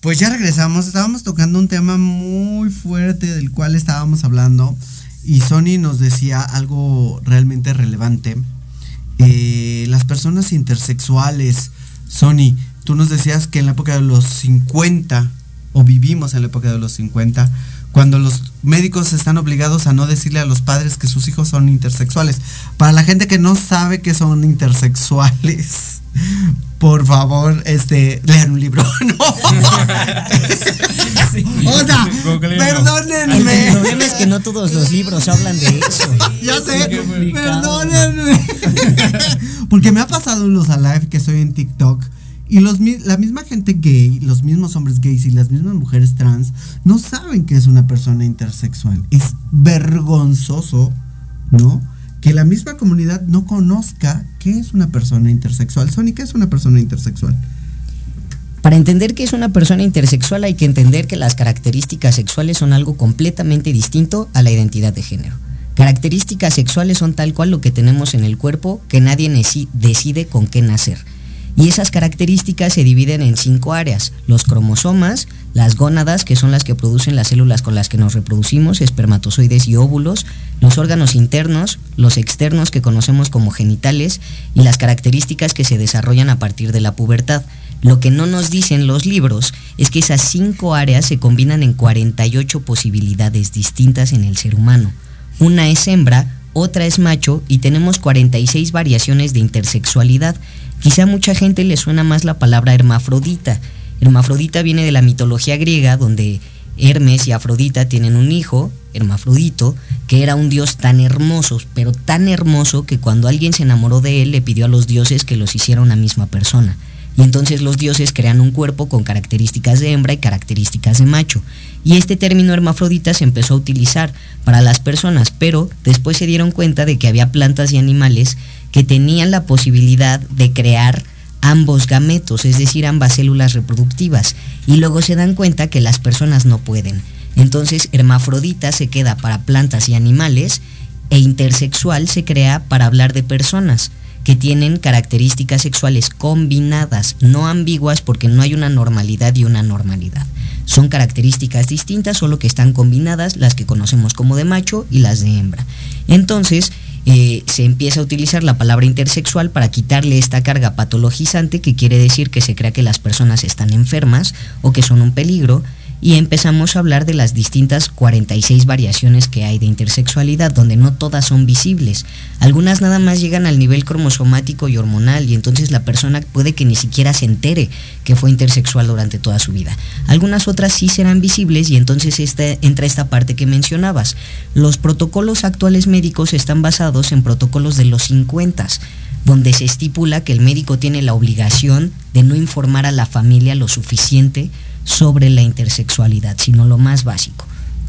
Pues ya regresamos, estábamos tocando un tema muy fuerte del cual estábamos hablando y Sony nos decía algo realmente relevante. Eh, las personas intersexuales, Sony, tú nos decías que en la época de los 50, o vivimos en la época de los 50, cuando los médicos están obligados a no decirle a los padres que sus hijos son intersexuales. Para la gente que no sabe que son intersexuales, por favor, este, lean un libro. No. o sea, perdónenme. El problema es que no todos los libros hablan de eso. Ya sé, perdónenme. Porque me ha pasado en los Alive que soy en TikTok. Y los, la misma gente gay, los mismos hombres gays y las mismas mujeres trans no saben que es una persona intersexual. Es vergonzoso, ¿no? Que la misma comunidad no conozca qué es una persona intersexual. Sony, ¿qué es una persona intersexual? Para entender que es una persona intersexual hay que entender que las características sexuales son algo completamente distinto a la identidad de género. Características sexuales son tal cual lo que tenemos en el cuerpo que nadie decide con qué nacer. Y esas características se dividen en cinco áreas. Los cromosomas, las gónadas, que son las que producen las células con las que nos reproducimos, espermatozoides y óvulos, los órganos internos, los externos que conocemos como genitales y las características que se desarrollan a partir de la pubertad. Lo que no nos dicen los libros es que esas cinco áreas se combinan en 48 posibilidades distintas en el ser humano. Una es hembra, otra es macho y tenemos 46 variaciones de intersexualidad. Quizá a mucha gente le suena más la palabra hermafrodita. Hermafrodita viene de la mitología griega donde Hermes y Afrodita tienen un hijo, Hermafrodito, que era un dios tan hermoso, pero tan hermoso que cuando alguien se enamoró de él le pidió a los dioses que los hiciera una misma persona. Y entonces los dioses crean un cuerpo con características de hembra y características de macho. Y este término hermafrodita se empezó a utilizar para las personas, pero después se dieron cuenta de que había plantas y animales que tenían la posibilidad de crear ambos gametos, es decir, ambas células reproductivas. Y luego se dan cuenta que las personas no pueden. Entonces, hermafrodita se queda para plantas y animales e intersexual se crea para hablar de personas que tienen características sexuales combinadas, no ambiguas porque no hay una normalidad y una normalidad. Son características distintas, solo que están combinadas las que conocemos como de macho y las de hembra. Entonces, eh, se empieza a utilizar la palabra intersexual para quitarle esta carga patologizante que quiere decir que se crea que las personas están enfermas o que son un peligro y empezamos a hablar de las distintas 46 variaciones que hay de intersexualidad, donde no todas son visibles. Algunas nada más llegan al nivel cromosomático y hormonal y entonces la persona puede que ni siquiera se entere que fue intersexual durante toda su vida. Algunas otras sí serán visibles y entonces esta, entra esta parte que mencionabas. Los protocolos actuales médicos están basados en protocolos de los 50 donde se estipula que el médico tiene la obligación de no informar a la familia lo suficiente sobre la intersexualidad, sino lo más básico.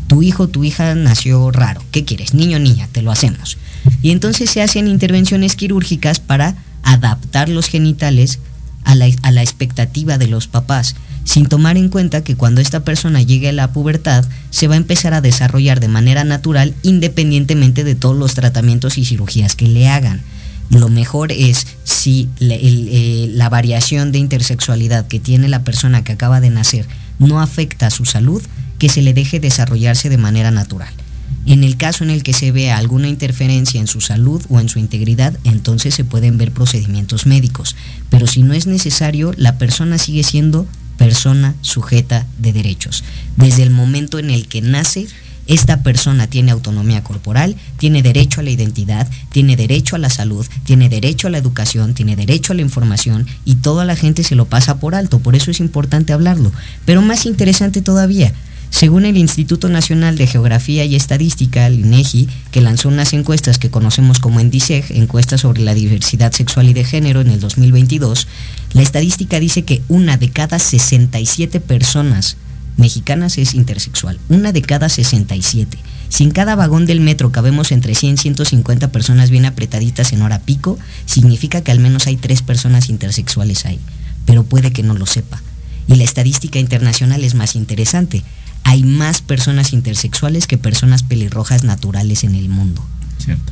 Tu hijo, tu hija nació raro. ¿Qué quieres? Niño niña, te lo hacemos. Y entonces se hacen intervenciones quirúrgicas para adaptar los genitales a la, a la expectativa de los papás, sin tomar en cuenta que cuando esta persona llegue a la pubertad, se va a empezar a desarrollar de manera natural independientemente de todos los tratamientos y cirugías que le hagan lo mejor es si la, eh, la variación de intersexualidad que tiene la persona que acaba de nacer no afecta a su salud, que se le deje desarrollarse de manera natural. En el caso en el que se vea alguna interferencia en su salud o en su integridad, entonces se pueden ver procedimientos médicos. Pero si no es necesario, la persona sigue siendo persona sujeta de derechos. Desde el momento en el que nace, esta persona tiene autonomía corporal, tiene derecho a la identidad, tiene derecho a la salud, tiene derecho a la educación, tiene derecho a la información y toda la gente se lo pasa por alto, por eso es importante hablarlo. Pero más interesante todavía, según el Instituto Nacional de Geografía y Estadística, el INEGI, que lanzó unas encuestas que conocemos como ENDISEG, encuestas sobre la diversidad sexual y de género en el 2022, la estadística dice que una de cada 67 personas mexicanas es intersexual, una de cada 67. Si en cada vagón del metro cabemos entre 100 y 150 personas bien apretaditas en hora pico, significa que al menos hay tres personas intersexuales ahí, pero puede que no lo sepa. Y la estadística internacional es más interesante. Hay más personas intersexuales que personas pelirrojas naturales en el mundo.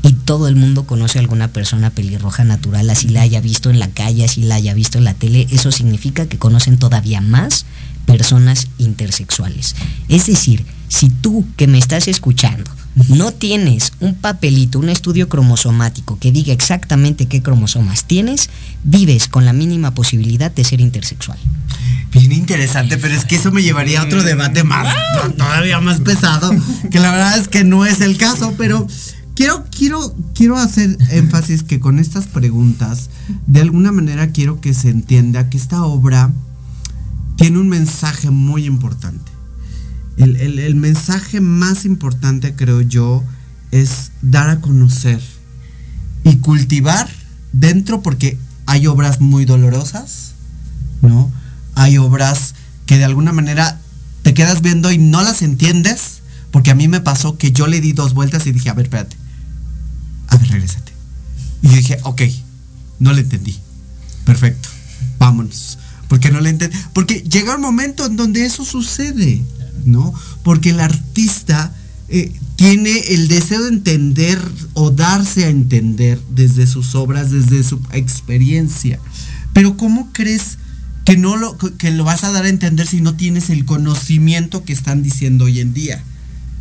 Y todo el mundo conoce a alguna persona pelirroja natural, así la haya visto en la calle, así la haya visto en la tele. Eso significa que conocen todavía más personas intersexuales. Es decir, si tú que me estás escuchando no tienes un papelito, un estudio cromosomático que diga exactamente qué cromosomas tienes, vives con la mínima posibilidad de ser intersexual. Bien interesante, pero es que eso me llevaría a otro debate más, todavía más pesado, que la verdad es que no es el caso, pero quiero, quiero, quiero hacer énfasis que con estas preguntas, de alguna manera quiero que se entienda que esta obra tiene un mensaje muy importante. El, mensaje más importante, creo yo, es dar a conocer y cultivar dentro, porque hay obras muy dolorosas, ¿no? Hay obras que de alguna manera te quedas viendo y no las entiendes, porque a mí me pasó que yo le di dos vueltas y dije, a ver, espérate, a ver, regrésate. Y yo dije, ok, no le entendí. Perfecto, vámonos. Porque no le entiende. Porque llega un momento en donde eso sucede, ¿no? Porque el artista eh, tiene el deseo de entender o darse a entender desde sus obras, desde su experiencia. Pero ¿cómo crees que no lo, que lo vas a dar a entender si no tienes el conocimiento que están diciendo hoy en día?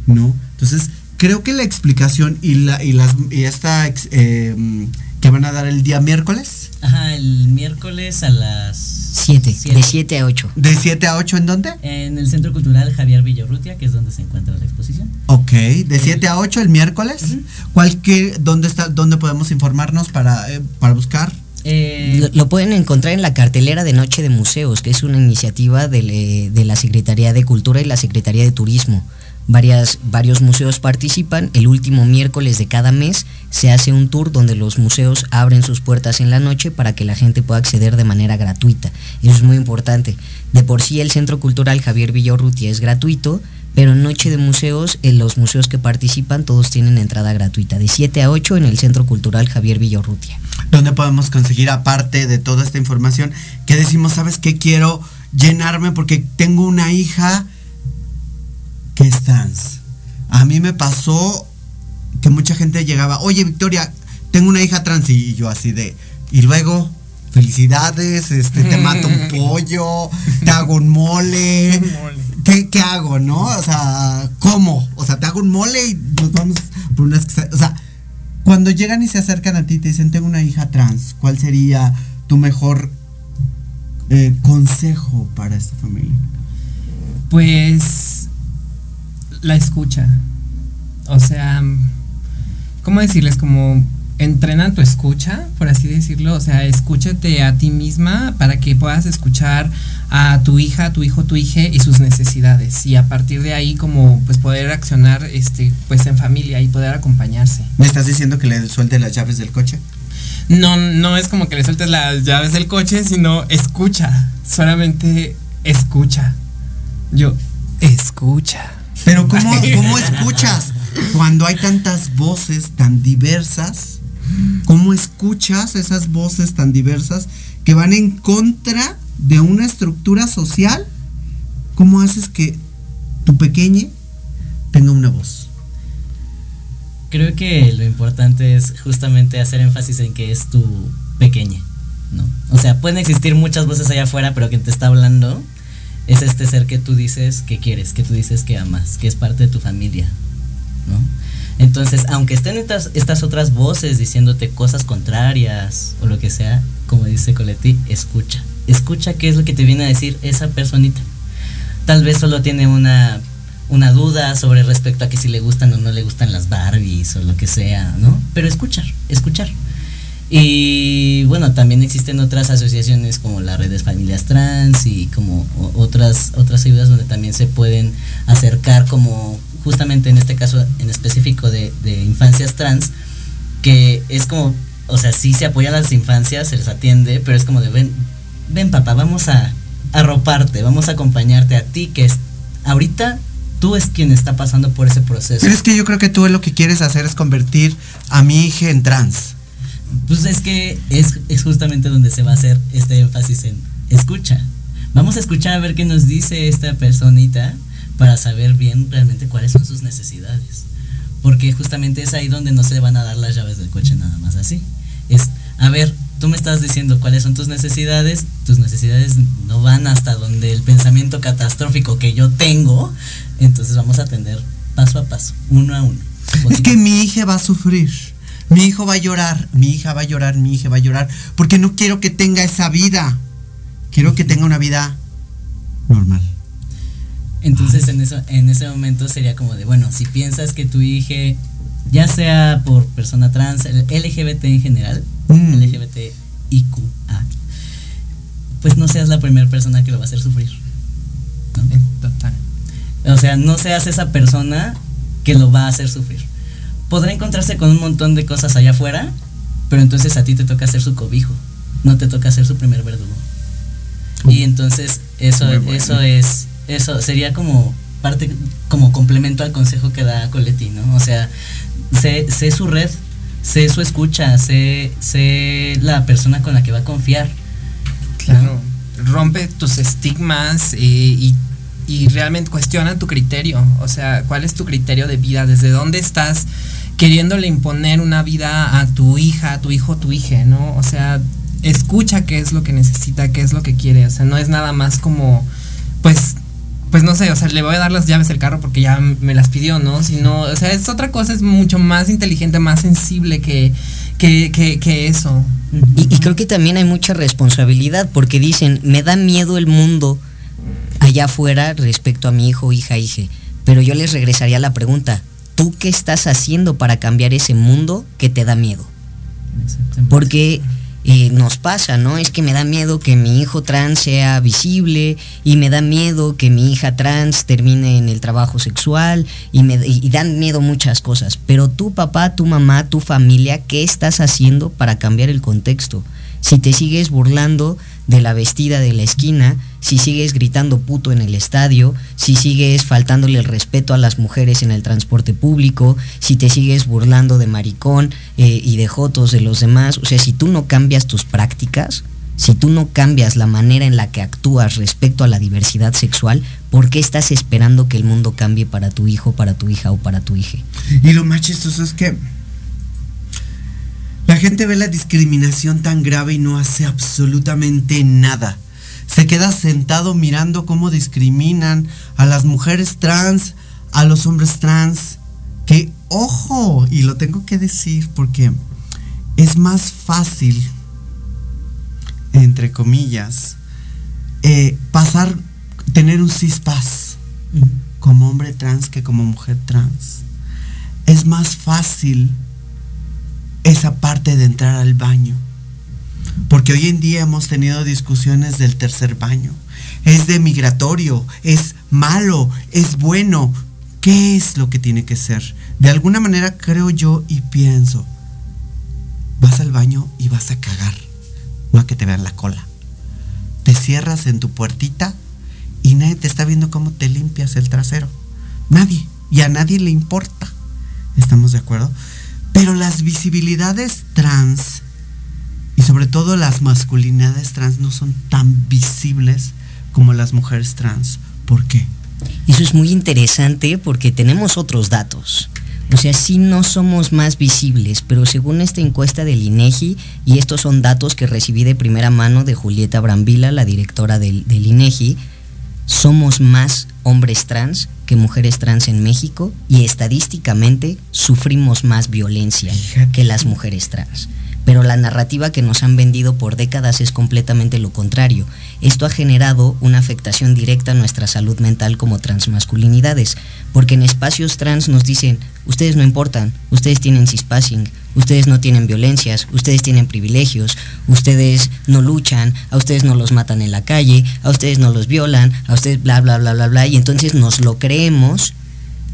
¿No? Entonces, creo que la explicación y la y las y esta eh, que van a dar el día miércoles. Ajá, el miércoles a las 7, de 7 a 8. ¿De 7 a 8 en dónde? En el Centro Cultural Javier Villarrutia, que es donde se encuentra la exposición. Ok, de 7 a 8 el miércoles. Cualquier, ¿dónde, está, ¿Dónde podemos informarnos para, eh, para buscar? Eh, lo, pueden encontrar en la cartelera de Noche de Museos, que es una iniciativa de, de la Secretaría de Cultura y la Secretaría de Turismo. Varias, varios museos participan. El último miércoles de cada mes se hace un tour donde los museos abren sus puertas en la noche para que la gente pueda acceder de manera gratuita. Eso es muy importante. De por sí el Centro Cultural Javier Villarrutia es gratuito, pero en Noche de Museos, en los museos que participan, todos tienen entrada gratuita, de 7 a 8 en el Centro Cultural Javier Villarrutia. ¿Dónde podemos conseguir, aparte de toda esta información, que decimos, sabes qué quiero llenarme porque tengo una hija que es trans? A mí me pasó que mucha gente llegaba, oye Victoria, tengo una hija trans y yo así de, y luego, felicidades, este, te mato un pollo, te hago un mole, ¿Qué, ¿qué, hago, no? O sea, ¿cómo? O sea, te hago un mole y nos vamos por unas... O sea, Cuando llegan y se acercan a ti y te dicen, tengo una hija trans, ¿cuál sería tu mejor eh, consejo para esta familia? Pues la escucha. O sea, ¿cómo decirles? Como entrenan tu escucha, por así decirlo. O sea, escúchate a ti misma para que puedas escuchar a tu hija, tu hijo, tu hija y sus necesidades. Y a partir de ahí, como pues poder accionar este, pues en familia y poder acompañarse. ¿Me estás diciendo que le suelte las llaves del coche? No, no es como que le sueltes las llaves del coche, sino escucha. Solamente escucha. Yo, escucha. Pero ¿cómo, cómo escuchas cuando hay tantas voces tan diversas? ¿Cómo escuchas esas voces tan diversas que van en contra de una estructura social? ¿Cómo haces que tu pequeña tenga una voz? Creo que lo importante es justamente hacer énfasis en que es tu pequeña, ¿no? O sea, pueden existir muchas voces allá afuera, pero quien te está hablando es este ser que tú dices que quieres, que tú dices que amas, que es parte de tu familia, ¿no? Entonces, aunque estén estas, otras voces diciéndote cosas contrarias o lo que sea, como dice Coletti, escucha. Escucha qué es lo que te viene a decir esa personita. Tal vez solo tiene una, una duda sobre respecto a que si le gustan o no le gustan las Barbies o lo que sea, ¿no? Pero escuchar, escuchar. Y bueno, también existen otras asociaciones como las redes familias trans y como otras, otras ayudas donde también se pueden acercar como justamente en este caso en específico de, de infancias trans, que es como, o sea, sí se apoyan las infancias, se les atiende, pero es como de ven, ven papá, vamos a arroparte, vamos a acompañarte a ti que es ahorita tú es quien está pasando por ese proceso. Pero es que yo creo que tú lo que quieres hacer es convertir a mi hija en trans. Pues es que es, es justamente donde se va a hacer este énfasis en escucha. Vamos a escuchar a ver qué nos dice esta personita para saber bien realmente cuáles son sus necesidades. Porque justamente es ahí donde no se van a dar las llaves del coche nada más así. Es, a ver, tú me estás diciendo cuáles son tus necesidades, tus necesidades no van hasta donde el pensamiento catastrófico que yo tengo, entonces vamos a atender paso a paso, uno a uno. Es que mi hija va a sufrir. Mi hijo va a llorar, mi hija va a llorar, mi hija va a llorar, porque no quiero que tenga esa vida. Quiero que tenga una vida normal. Entonces en eso, en ese momento sería como de, bueno, si piensas que tu hija, ya sea por persona trans, LGBT en general, Mm. LGBTIQA, pues no seas la primera persona que lo va a hacer sufrir. ¿no? Total. O sea, no seas esa persona que lo va a hacer sufrir. Podrá encontrarse con un montón de cosas allá afuera, pero entonces a ti te toca ser su cobijo, no te toca ser su primer verdugo. Y entonces eso, bueno. eso es, eso sería como parte, como complemento al consejo que da Coletti, ¿no? O sea, sé, sé su red, sé su escucha, sé, sé la persona con la que va a confiar. Claro. Rompe tus estigmas eh, y, y realmente cuestiona tu criterio. O sea, ¿cuál es tu criterio de vida? ¿Desde dónde estás queriéndole imponer una vida a tu hija, a tu hijo, a tu hija, ¿no? O sea, escucha qué es lo que necesita, qué es lo que quiere. O sea, no es nada más como, pues, pues no sé, o sea, le voy a dar las llaves del carro porque ya me las pidió, ¿no? Sino, o sea, es otra cosa, es mucho más inteligente, más sensible que, que, que, eso. Y, creo que también hay mucha responsabilidad porque dicen, me da miedo el mundo allá afuera respecto a mi hijo, hija, hije. Pero yo les regresaría la pregunta, ¿tú qué estás haciendo para cambiar ese mundo que te da miedo? Porque eh, nos pasa, ¿no? Es que me da miedo que mi hijo trans sea visible y me da miedo que mi hija trans termine en el trabajo sexual y me y, y dan miedo muchas cosas. Pero tú, papá, tu mamá, tu familia, ¿qué estás haciendo para cambiar el contexto? Si te sigues burlando de la vestida de la esquina, si sigues gritando puto en el estadio, si sigues faltándole el respeto a las mujeres en el transporte público, si te sigues burlando de maricón eh, y de jotos de los demás, o sea, si tú no cambias tus prácticas, si tú no cambias la manera en la que actúas respecto a la diversidad sexual, ¿por qué estás esperando que el mundo cambie para tu hijo, para tu hija o para tu hija? Y lo más chistoso es que la gente ve la discriminación tan grave y no hace absolutamente nada. Se queda sentado mirando cómo discriminan a las mujeres trans, a los hombres trans, Que, ojo, y lo tengo que decir porque es más fácil, entre comillas, eh, pasar, tener un cispas como hombre trans que como mujer trans. Es más fácil esa parte de entrar al baño. Porque hoy en día hemos tenido discusiones del tercer baño. Es de migratorio, es malo, es bueno. ¿Qué es lo que tiene que ser? De alguna manera creo yo y pienso, vas al baño y vas a cagar, no a que te vean la cola. Te cierras en tu puertita y nadie te está viendo cómo te limpias el trasero. Nadie. Y a nadie le importa. ¿Estamos de acuerdo? Pero las visibilidades trans sobre todo las masculinidades trans no son tan visibles como las mujeres trans. ¿Por qué? Eso es muy interesante porque tenemos otros datos. O sea, sí no somos más visibles, pero según esta encuesta del INEGI, y estos son datos que recibí de primera mano de Julieta Brambila, la directora del, del INEGI, somos más hombres trans que mujeres trans en México y estadísticamente sufrimos más violencia que las mujeres trans pero la narrativa que nos han vendido por décadas es completamente lo contrario. Esto ha generado una afectación directa a nuestra salud mental como transmasculinidades, porque en espacios trans nos dicen, ustedes no importan, ustedes tienen cispassing, ustedes no tienen violencias, ustedes tienen privilegios, ustedes no luchan, a ustedes no los matan en la calle, a ustedes no los violan, a ustedes bla bla bla bla bla, y entonces nos lo creemos,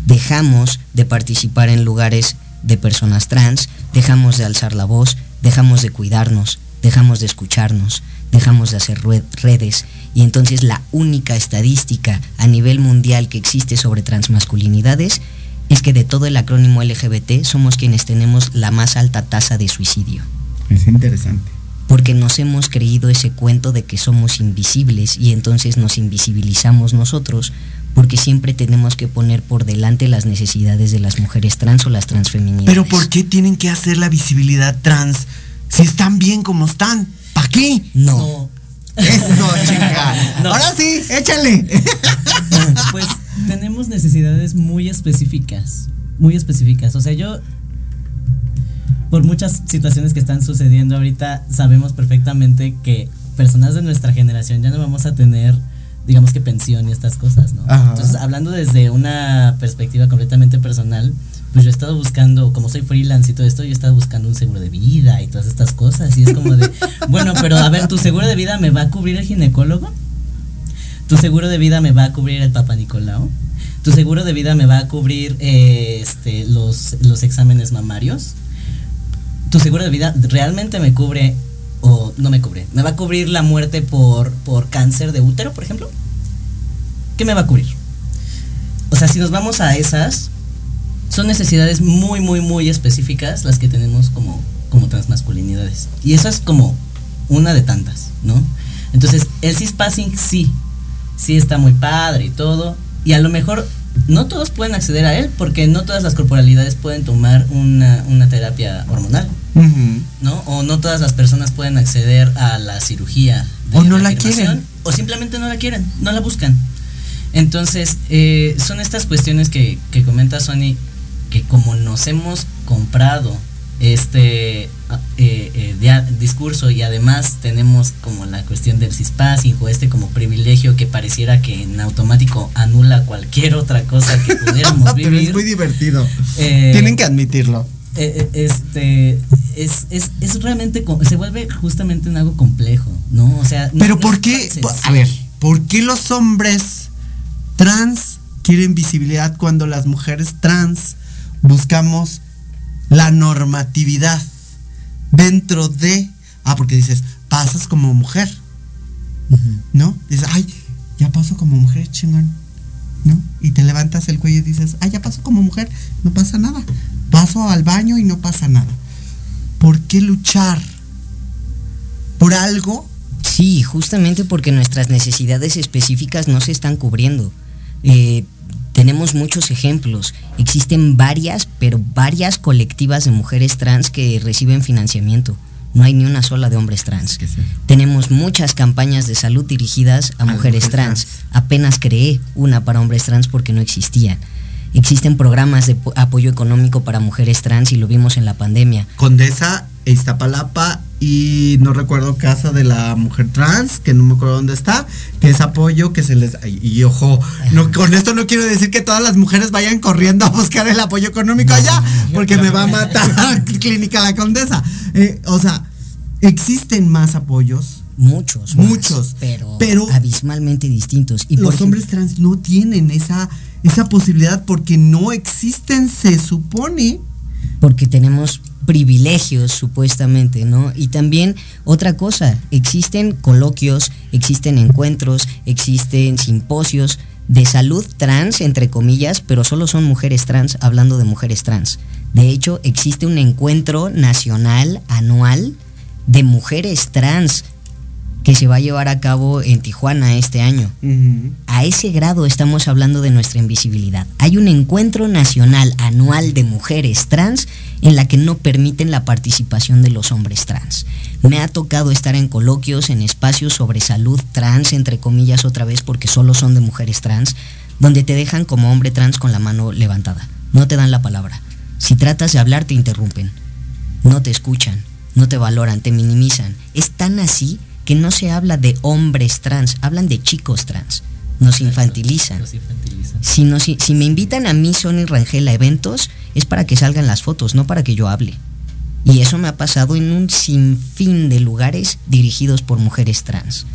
dejamos de participar en lugares de personas trans, dejamos de alzar la voz, dejamos de cuidarnos, dejamos de escucharnos, dejamos de hacer redes y entonces la única estadística a nivel mundial que existe sobre transmasculinidades es que de todo el acrónimo LGBT somos quienes tenemos la más alta tasa de suicidio. Es interesante. Porque nos hemos creído ese cuento de que somos invisibles y entonces nos invisibilizamos nosotros porque siempre tenemos que poner por delante las necesidades de las mujeres trans o las transfeminidades. Pero ¿por qué tienen que hacer la visibilidad trans si están bien como están? ¿Para qué? No. Eso, chica. Ahora sí, échale. Pues tenemos necesidades muy específicas, muy específicas. O sea, yo por muchas situaciones que están sucediendo ahorita sabemos perfectamente que personas de nuestra generación ya no vamos a tener digamos que pensión y estas cosas, ¿no? Entonces, hablando desde una perspectiva completamente personal, pues yo he estado buscando, como soy freelance y todo esto, yo he estado buscando un seguro de vida y todas estas cosas. Y es como de, bueno, pero a ver, ¿tu seguro de vida me va a cubrir el ginecólogo? ¿Tu seguro de vida me va a cubrir el Papa Nicolau? ¿Tu seguro de vida me va a cubrir eh, este, los, los exámenes mamarios? ¿Tu seguro de vida realmente me cubre o no me cubre? ¿Me va a cubrir la muerte por, por cáncer de útero, por ejemplo? ¿Qué me va a cubrir? O sea, si nos vamos a esas, son necesidades muy, muy, muy específicas las que tenemos como, como transmasculinidades. Y eso es como una de tantas, ¿no? Entonces, el cispassing sí, sí está muy padre y todo. Y a lo mejor no todos pueden acceder a él porque no todas las corporalidades pueden tomar una, una terapia hormonal. ¿No? O no todas las personas pueden acceder a la cirugía. o no la quieren. O simplemente no la quieren, no la buscan. Entonces, eh, son estas cuestiones que, que comenta Sony, que como nos hemos comprado este ah, eh, eh, discurso y además tenemos como la cuestión del cispassing o este como privilegio que pareciera que en automático anula cualquier otra cosa que pudiéramos vivir. Pero es muy divertido. Tienen que admitirlo. Eh, eh, este es, es, es, realmente se vuelve justamente en algo complejo, ¿no? O sea, pero ¿por qué? A ver, ¿por qué los hombres trans quieren visibilidad cuando las mujeres trans buscamos la normatividad dentro de ah porque dices pasas como mujer, ¿no? Dices ay ya paso como mujer chingón. ¿no? Y te levantas el cuello y dices, ah, ya paso como mujer, no pasa nada paso al baño y no pasa nada. ¿Por qué luchar? ¿Por algo? Sí, justamente porque nuestras necesidades específicas no se están cubriendo. Eh, tenemos muchos ejemplos. Existen varias, pero varias colectivas de mujeres trans que reciben financiamiento. No hay ni una sola de hombres trans. Tenemos muchas campañas de salud dirigidas a, mujeres trans. Apenas creé una para hombres trans porque no existían. Existen programas de po- apoyo económico para mujeres trans y lo vimos en la pandemia. Condesa, Iztapalapa y no recuerdo casa de la mujer trans, que no me acuerdo dónde está, que es apoyo que se les... Y, ojo, no, con esto no quiero decir que todas las mujeres vayan corriendo a buscar el apoyo económico allá, porque me va a matar Clínica La Condesa. Eh, o sea, existen más apoyos. Muchos, más, Muchos. pero, pero abismalmente distintos. Y los hombres trans no tienen esa, esa posibilidad porque no existen, se supone. porque tenemos privilegios supuestamente, ¿no? Y también otra cosa, existen coloquios, existen encuentros, existen simposios de salud trans, entre comillas, pero solo son mujeres trans hablando de mujeres trans. De hecho, existe un encuentro nacional anual de mujeres trans que se va a llevar a cabo en Tijuana este año. A ese grado estamos hablando de nuestra invisibilidad. Hay un encuentro nacional anual de mujeres trans en la que no permiten la participación de los hombres trans. Me ha tocado estar en coloquios, en espacios sobre salud trans, entre comillas otra vez, porque solo son de mujeres trans, donde te dejan como hombre trans con la mano levantada. No te dan la palabra. Si tratas de hablar te interrumpen. No te escuchan, no te valoran, te minimizan. Es tan así que no se habla de hombres trans, hablan de chicos trans. Nos infantilizan. Si, no, si, si me invitan a mí, Sony Rangel, a eventos, es para que salgan las fotos, no para que yo hable. Y eso me ha pasado en un sinfín de lugares dirigidos por mujeres trans.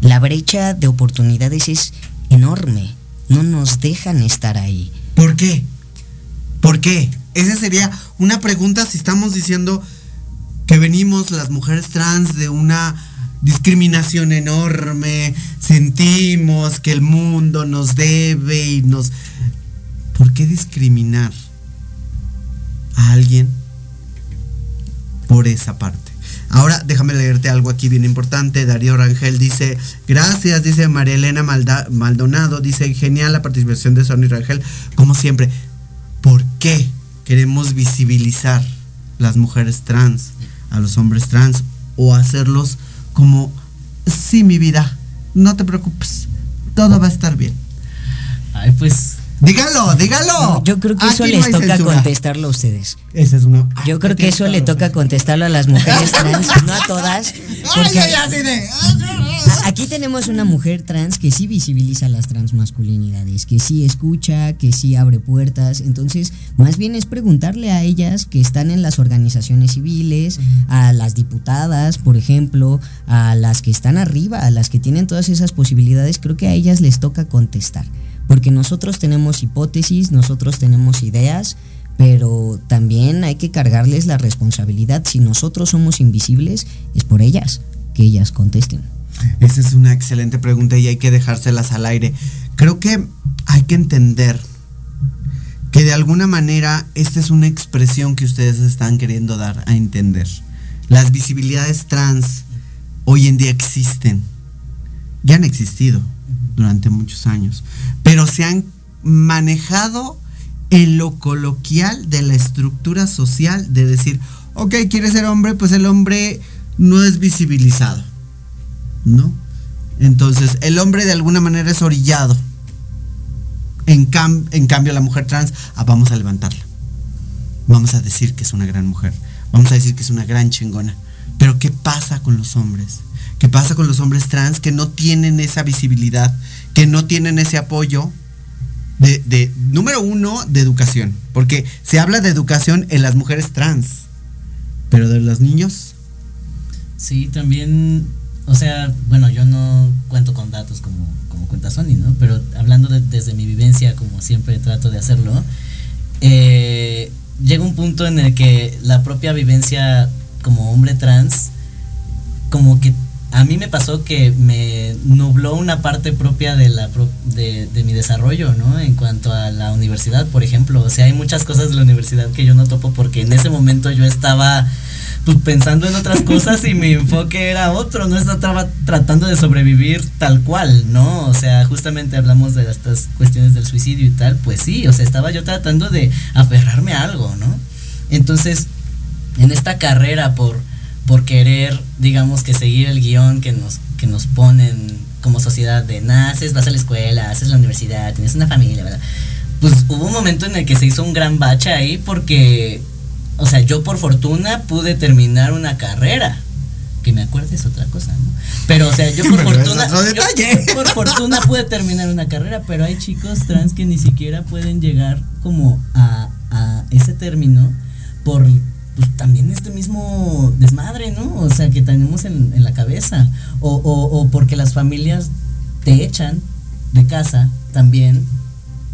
La brecha de oportunidades es enorme. No nos dejan estar ahí. ¿Por qué? ¿Por qué? Esa sería una pregunta si estamos diciendo que venimos las mujeres trans de una discriminación enorme, sentimos que el mundo nos debe y nos... ¿Por qué discriminar a alguien por esa parte? Ahora déjame leerte algo aquí bien importante. Darío Rangel dice, gracias, dice María Elena Malda- Maldonado, dice, genial la participación de Sony Rangel, como siempre. ¿Por qué queremos visibilizar las mujeres trans, a los hombres trans, o hacerlos como, sí, mi vida, no te preocupes, todo va a estar bien? Ay, pues. Dígalo, dígalo. Yo creo que eso Aquí les toca censura. contestarlo a ustedes. Esa es una. Yo creo que eso le toca contestarlo a las mujeres trans, no a todas. Ay, a- aquí tenemos una mujer trans que sí visibiliza las transmasculinidades, que sí escucha, que sí abre puertas. Entonces, más bien es preguntarle a ellas que están en las organizaciones civiles, a las diputadas, por ejemplo, a las que están arriba, a las que tienen todas esas posibilidades, creo que a ellas les toca contestar. Porque nosotros tenemos hipótesis, nosotros tenemos ideas, pero también hay que cargarles la responsabilidad. Si nosotros somos invisibles, es por ellas que ellas contesten. Esa es una excelente pregunta y hay que dejárselas al aire. Creo que hay que entender que de alguna manera esta es una expresión que ustedes están queriendo dar a entender. Las visibilidades trans hoy en día existen. Ya han existido durante muchos años, pero se han manejado en lo coloquial de la estructura social de decir, ok, quieres ser hombre, pues el hombre no es visibilizado. ¿no? Entonces, el hombre de alguna manera es orillado. En, cam- en cambio, la mujer trans, ah, vamos a levantarla. Vamos a decir que es una gran mujer. Vamos a decir que es una gran chingona. Pero, ¿qué pasa con los hombres? ¿Qué pasa con los hombres trans que no tienen esa visibilidad, que no tienen ese apoyo? De, de- número uno, de educación. Porque se habla de educación en las mujeres trans. Pero de los niños, Sí, también, o sea, bueno, yo no cuento con datos como, como cuenta Sony, ¿no? Pero hablando de- desde mi vivencia, como siempre trato de hacerlo, eh, llega un punto en el que la propia vivencia como hombre trans, como que a mí me pasó que me nubló una parte propia de, la de, de mi desarrollo, ¿no? En cuanto a la universidad, por ejemplo. O sea, hay muchas cosas de la universidad que yo no topo porque en ese momento yo estaba pues pensando en otras cosas y mi enfoque era otro, no estaba tratando de sobrevivir tal cual, ¿no? O sea, justamente hablamos de estas cuestiones del suicidio y tal, pues sí, o sea, estaba yo tratando de aferrarme a algo, ¿no? Entonces, en esta carrera por, por querer, digamos que seguir el guion que nos, que nos ponen como sociedad de naces, vas a la escuela, haces la universidad, tienes una familia, ¿verdad? pues hubo un momento en el que se hizo un gran bache ahí porque, o sea, yo por fortuna pude terminar una carrera. Que me acuerdes es otra cosa, ¿no? Pero, o sea, yo por Pero fortuna. otro yo por fortuna pude terminar una carrera, pero hay chicos trans que ni siquiera pueden llegar como a, a ese término por pues también este mismo desmadre, ¿no? O sea, que tenemos en, la cabeza. O, o, o porque las familias te echan de casa también.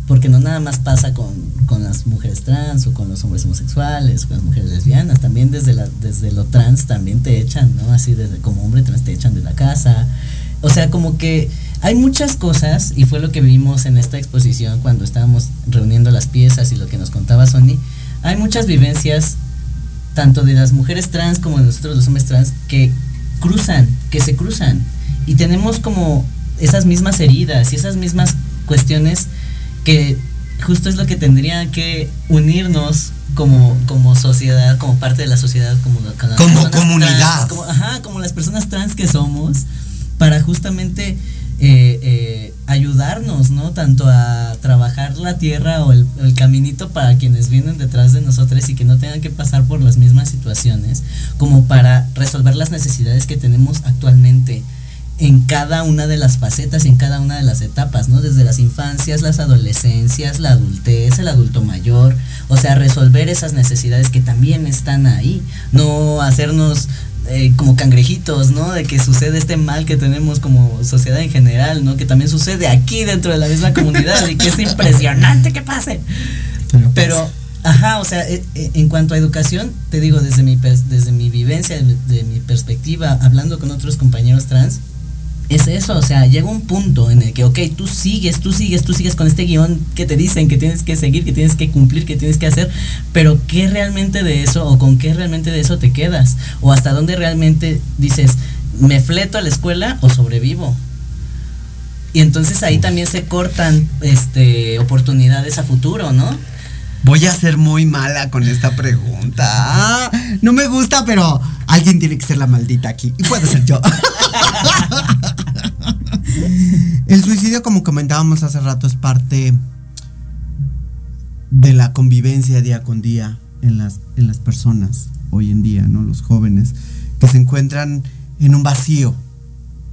Porque no nada más pasa con, con las mujeres trans o con los hombres homosexuales, con las mujeres lesbianas, también desde, desde lo trans también te echan, ¿no? Así desde como hombre trans te echan de la casa. O sea, como que hay muchas cosas, y fue lo que vimos en esta exposición cuando estábamos reuniendo las piezas y lo que nos contaba Sony, hay muchas vivencias, tanto de las mujeres trans como de nosotros los hombres trans, que cruzan, que se cruzan. Y tenemos como esas mismas heridas y esas mismas cuestiones que justo es lo que tendría que unirnos como, como sociedad, como parte de la sociedad, como, Como personas comunidad. trans, como, ajá, como las personas trans que somos, para justamente eh, eh, ayudarnos, ¿no? Tanto a trabajar la tierra o el, el caminito para quienes vienen detrás de nosotros y que no tengan que pasar por las mismas situaciones, como para resolver las necesidades que tenemos actualmente en cada una de las facetas y en cada una de las etapas, ¿no? Desde las infancias, las adolescencias, la adultez, el adulto mayor, o sea, resolver esas necesidades que también están ahí, no hacernos eh, como cangrejitos, ¿no? De que sucede este mal que tenemos como sociedad en general, ¿no? Que también sucede aquí dentro de la misma comunidad y que es impresionante que pase. Pero, ajá, o sea, eh, eh, en cuanto a educación, te digo, desde mi, desde mi vivencia, de mi perspectiva, hablando con otros compañeros trans, es eso, o sea, llega un punto en el que, ok, tú sigues, tú sigues, tú sigues con este guion que te dicen que tienes que seguir, que tienes que cumplir, que tienes que hacer, pero ¿qué realmente de eso o con qué realmente de eso te quedas? O hasta dónde realmente dices, ¿me fleto a la escuela o sobrevivo? Y entonces ahí también se cortan este oportunidades a futuro, ¿no? Voy a ser muy mala con esta pregunta. Ah, no me gusta, pero alguien tiene que ser la maldita aquí. Y puede ser yo. El suicidio, como comentábamos hace rato, es parte de la convivencia día con día en las, en las personas hoy en día, ¿no? Los jóvenes que se encuentran en un vacío,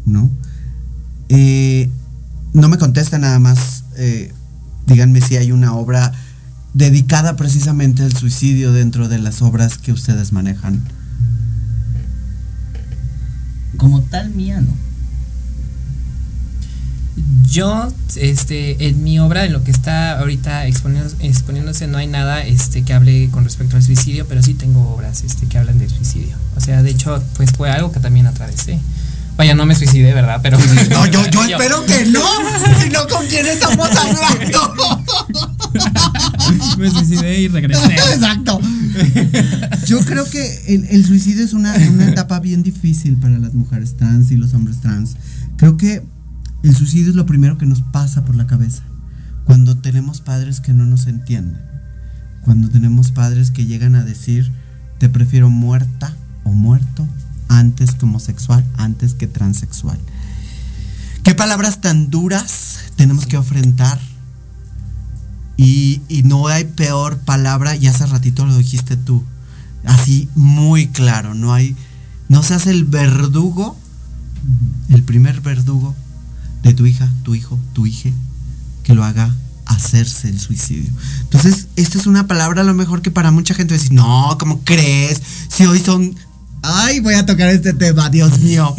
¿no? Eh, no me contesta nada más. eh, díganme si hay una obra dedicada precisamente al suicidio dentro de las obras que ustedes manejan. Como tal mía, ¿no? Yo, este, en mi obra, en lo que está ahorita exponiéndose, no hay nada este, que hable con respecto al suicidio, pero sí tengo obras este, que hablan del suicidio. O sea, de hecho, pues fue algo que también atravesé. Vaya, no me suicidé, ¿verdad? Pero. No, yo, yo espero que no. Si no, ¿con quién estamos hablando? me suicidé y regresé. Exacto. Yo creo que el, el suicidio es una, una etapa bien difícil para las mujeres trans y los hombres trans. Creo que el suicidio es lo primero que nos pasa por la cabeza. Cuando tenemos padres que no nos entienden. Cuando tenemos padres que llegan a decir, te prefiero muerta o muerto antes que homosexual, antes que transexual. ¿Qué palabras tan duras tenemos que enfrentar? Y, y no hay peor palabra, y hace ratito lo dijiste tú, así muy claro, no hay, no seas el verdugo, el primer verdugo de tu hija, tu hijo, tu hija, que lo haga hacerse el suicidio. Entonces, esta es una palabra a lo mejor que para mucha gente decir, no, ¿cómo crees? Si hoy son, ay, voy a tocar este tema, Dios mío.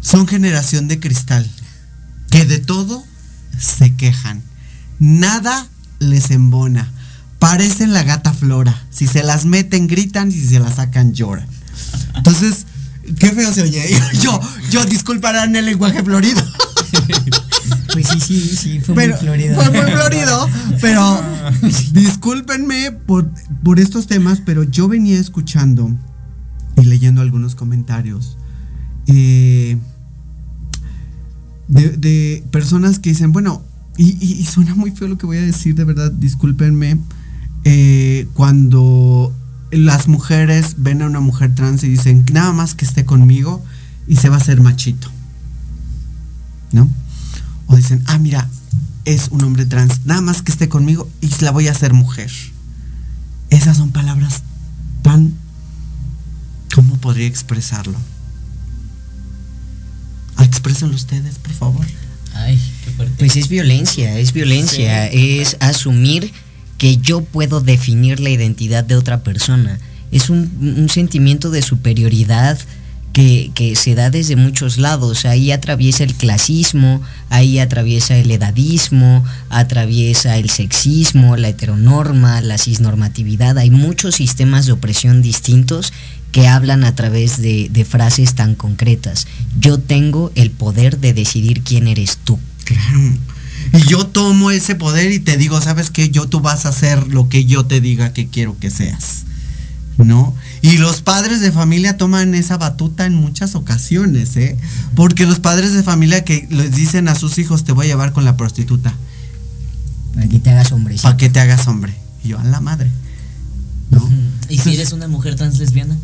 Son generación de cristal, que de todo se quejan. Nada les embona. Parecen la gata flora. Si se las meten, gritan si se las sacan, lloran. Entonces, qué feo se oye. Yo, yo, disculparán el lenguaje florido. Pues sí, sí, sí, fue Pero- muy florido. Fue muy florido, pero discúlpenme por, por estos temas, pero yo venía escuchando y leyendo algunos comentarios eh, de, de personas que dicen, bueno, y, y- y suena muy feo lo que voy a decir, de verdad, discúlpenme, eh, cuando las mujeres ven a una mujer trans y dicen, nada más que esté conmigo y se va a hacer machito. ¿No? O dicen, ah, mira, es un hombre trans, nada más que esté conmigo y la voy a hacer mujer. Esas son palabras tan... ¿Cómo podría expresarlo? Exprésenlo ustedes, por favor. Ay, qué fuerte. Pues es violencia, es violencia, es asumir que yo puedo definir la identidad de otra persona. Es un, sentimiento de superioridad que, que, se da desde muchos lados. Ahí atraviesa el clasismo, ahí atraviesa el edadismo, atraviesa el sexismo, la heteronorma, la cisnormatividad. Hay muchos sistemas de opresión distintos que hablan a través de, de frases tan concretas. Yo tengo el poder de decidir quién eres tú. Claro. Y yo tomo ese poder y te digo, ¿sabes qué? Yo tú vas a hacer lo que yo te diga que quiero que seas. ¿No? Y los padres de familia toman esa batuta en muchas ocasiones, ¿eh? Porque los padres de familia que les dicen a sus hijos, te voy a llevar con la prostituta. Para que te hagas hombre. Para que te hagas hombre. Y yo, a la madre. ¿No? ¿Y si eres una mujer trans lesbiana?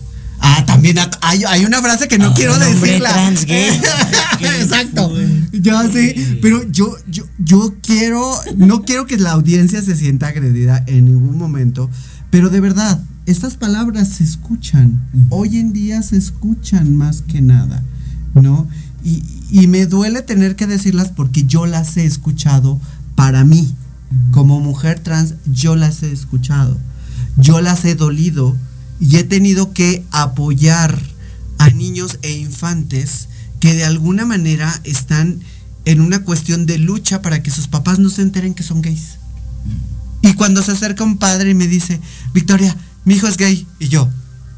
Ah, también hay, hay una frase que no Ah, quiero decirla. trans gay. Exacto. Ya sé, pero yo, yo, yo quiero, no quiero que la audiencia se sienta agredida en ningún momento, pero de verdad, estas palabras se escuchan. Hoy en día se escuchan más que nada, ¿no? Y, y me duele tener que decirlas porque yo las he escuchado para mí. Como mujer trans, yo las he escuchado. Yo las he dolido y he tenido que apoyar a niños e infantes que de alguna manera están en una cuestión de lucha para que sus papás no se enteren que son gays. Y cuando se acerca un padre y me dice, Victoria, mi hijo es gay, y yo,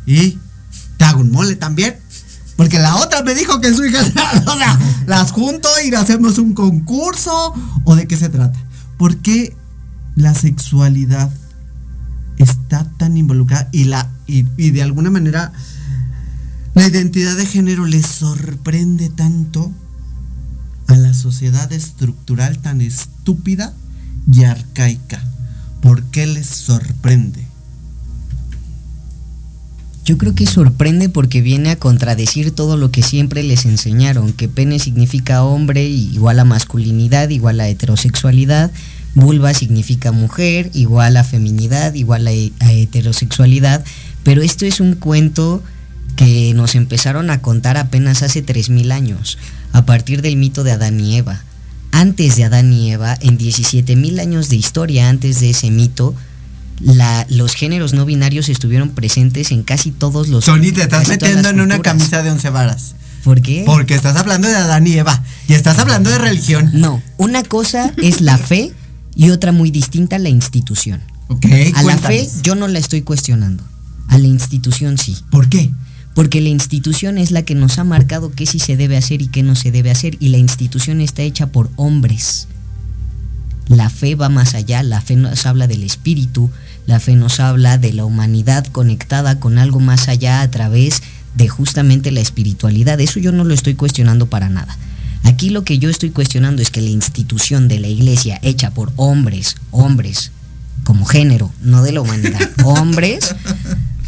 ¿y te hago un mole también? Porque la otra me dijo que su hija es o sea, las junto y hacemos un concurso, o de qué se trata. ¿Por qué la sexualidad está tan involucrada y la y, de alguna manera la identidad de género le sorprende tanto a la sociedad estructural tan estúpida y arcaica? ¿Por qué les sorprende? Yo creo que sorprende porque viene a contradecir todo lo que siempre les enseñaron, que pene significa hombre igual a masculinidad, igual a heterosexualidad, vulva significa mujer, igual a feminidad, igual a heterosexualidad, pero esto es un cuento que nos empezaron a contar apenas hace 3.000 años, a partir del mito de Adán y Eva. Antes de Adán y Eva, en 17.000 años de historia antes de ese mito, la, los géneros no binarios estuvieron presentes en casi todos los... Sony, te estás metiendo en una camisa de once varas. ¿Por qué? Porque estás hablando de Adán y Eva. Y estás hablando de religión. No, una cosa es la fe y otra muy distinta la institución. Ok, A la fe yo no la estoy cuestionando. A la institución sí. ¿Por qué? Porque la institución es la que nos ha marcado qué sí se debe hacer y qué no se debe hacer. Y la institución está hecha por hombres. La fe va más allá, la fe nos habla del espíritu, la fe nos habla de la humanidad conectada con algo más allá a través de justamente la espiritualidad. Eso yo no lo estoy cuestionando para nada. Aquí lo que yo estoy cuestionando es que la institución de la iglesia hecha por hombres, hombres, como género, no de la humanidad, hombres,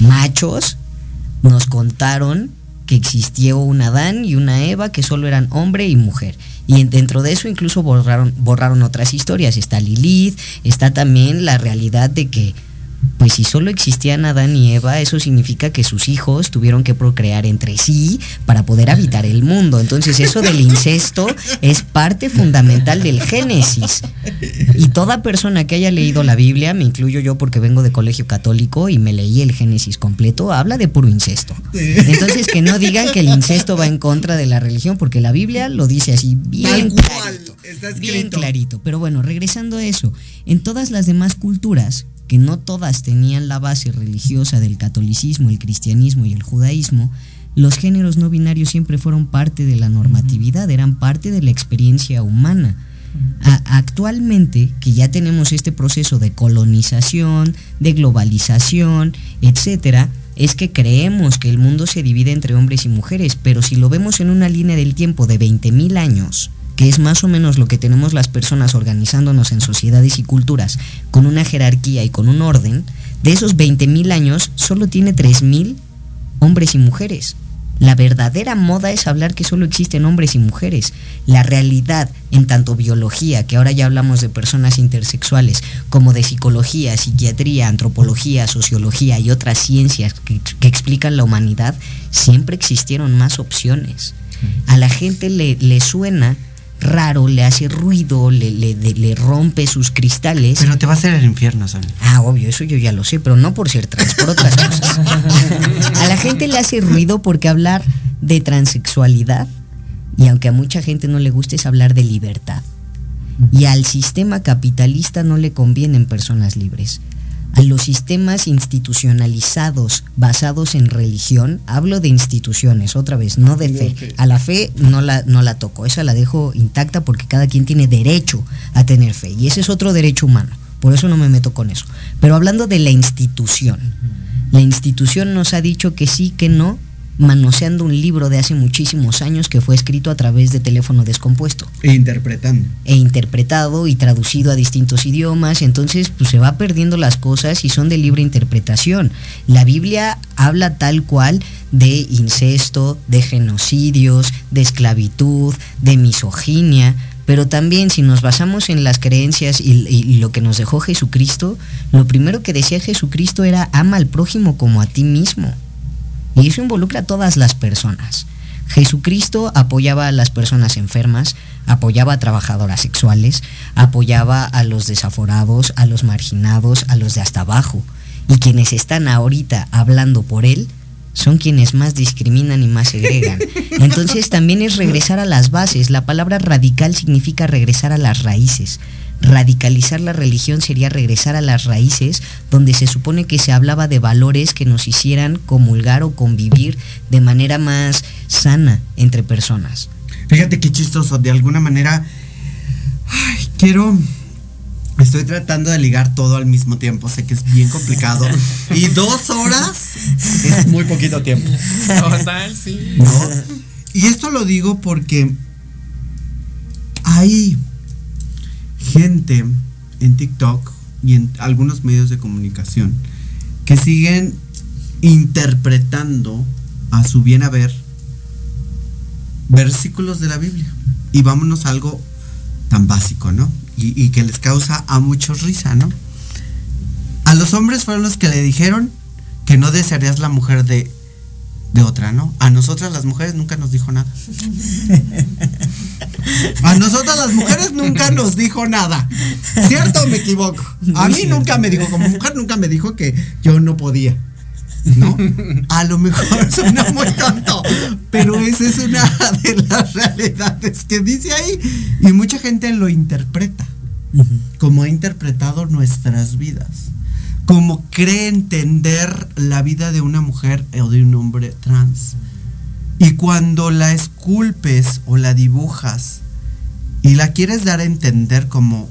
machos, nos contaron que existió un Adán y una Eva que solo eran hombre y mujer. Y en- dentro de eso incluso borraron, borraron otras historias. Está Lilith, está también la realidad de que, pues si solo existían Adán y Eva, eso significa que sus hijos tuvieron que procrear entre sí para poder habitar el mundo. Entonces eso del incesto es parte fundamental del Génesis. Y toda persona que haya leído la Biblia, me incluyo yo porque vengo de colegio católico y me leí el Génesis completo, habla de puro incesto. Entonces que no digan que el incesto va en contra de la religión, porque la Biblia lo dice así bien clarito. Bien clarito. Pero bueno, regresando a eso, en todas las demás culturas, que no todas tenían la base religiosa del catolicismo, el cristianismo y el judaísmo, los géneros no binarios siempre fueron parte de la normatividad, eran parte de la experiencia humana. A- actualmente, que ya tenemos este proceso de colonización, de globalización, etcétera, es que creemos que el mundo se divide entre hombres y mujeres, pero si lo vemos en una línea del tiempo de 20.000 años, que es más o menos lo que tenemos las personas organizándonos en sociedades y culturas, con una jerarquía y con un orden, de esos 20.000 años solo tiene 3.000 hombres y mujeres. La verdadera moda es hablar que solo existen hombres y mujeres. La realidad, en tanto biología, que ahora ya hablamos de personas intersexuales, como de psicología, psiquiatría, antropología, sociología y otras ciencias que, que explican la humanidad, siempre existieron más opciones. A la gente le, le suena raro, le hace ruido, le, le, le- rompe sus cristales. Pero te va a hacer el infierno, Sonia. Ah, obvio, eso yo ya lo sé, pero no por ser trans, por otras cosas. a la gente le hace ruido porque hablar de transexualidad, y aunque a mucha gente no le guste, es hablar de libertad. Y al sistema capitalista no le convienen personas libres. A los sistemas institucionalizados basados en religión, hablo de instituciones, otra vez, no de fe. A la fe no la, no la toco, esa la dejo intacta porque cada quien tiene derecho a tener fe. Y ese es otro derecho humano, por eso no me meto con eso. Pero hablando de la institución, la institución nos ha dicho que sí, que no, manoseando un libro de hace muchísimos años que fue escrito a través de teléfono descompuesto E interpretando. e interpretado y traducido a distintos idiomas, entonces pues se va perdiendo las cosas y son de libre interpretación. La Biblia habla tal cual de incesto, de genocidios, de esclavitud, de misoginia, pero también si nos basamos en las creencias y, y lo que nos dejó Jesucristo, lo primero que decía Jesucristo era ama al prójimo como a ti mismo. Y eso involucra a todas las personas. Jesucristo apoyaba a las personas enfermas, apoyaba a trabajadoras sexuales, apoyaba a los desaforados, a los marginados, a los de hasta abajo. Y quienes están ahorita hablando por él son quienes más discriminan y más segregan. Entonces también es regresar a las bases. La palabra radical significa regresar a las raíces. Radicalizar la religión sería regresar a las raíces donde se supone que se hablaba de valores que nos hicieran comulgar o convivir de manera más sana entre personas. Fíjate qué chistoso, de alguna manera. Ay, quiero. Estoy tratando de ligar todo al mismo tiempo, sé que es bien complicado. Y dos horas es muy poquito tiempo. Total, sí. ¿no? Y esto lo digo porque hay gente en TikTok y en algunos medios de comunicación que siguen interpretando a su bien haber versículos de la Biblia. Y vámonos a algo tan básico, ¿no? Y, y que les causa a muchos risa, ¿no? A los hombres fueron los que le dijeron que no desearías la mujer de, de otra, ¿no? A nosotras las mujeres nunca nos dijo nada. A nosotras las mujeres nunca nos dijo nada. ¿Cierto o me equivoco? A mí nunca me dijo, como mujer nunca me dijo que yo no podía. ¿No? A lo mejor suena muy tonto, pero esa es una de las realidades que dice ahí. Y mucha gente lo interpreta como ha interpretado nuestras vidas, como cree entender la vida de una mujer o de un hombre trans. Y cuando la esculpes o la dibujas y la quieres dar a entender como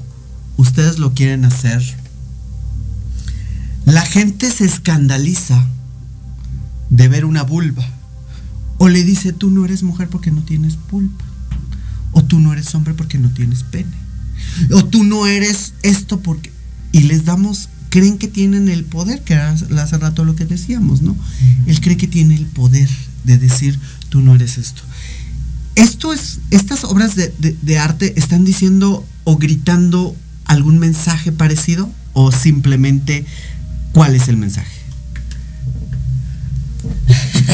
ustedes lo quieren hacer, la gente se escandaliza de ver una vulva. O le dice, tú no eres mujer porque no tienes vulva. O tú no eres hombre porque no tienes pene. O tú no eres esto porque... Y les damos, creen que tienen el poder, que era hace rato lo que decíamos, ¿no? Él cree que tiene el poder de decir, tú no eres esto. Esto es, estas obras de, de- de arte están diciendo o gritando algún mensaje parecido o simplemente cuál es el mensaje.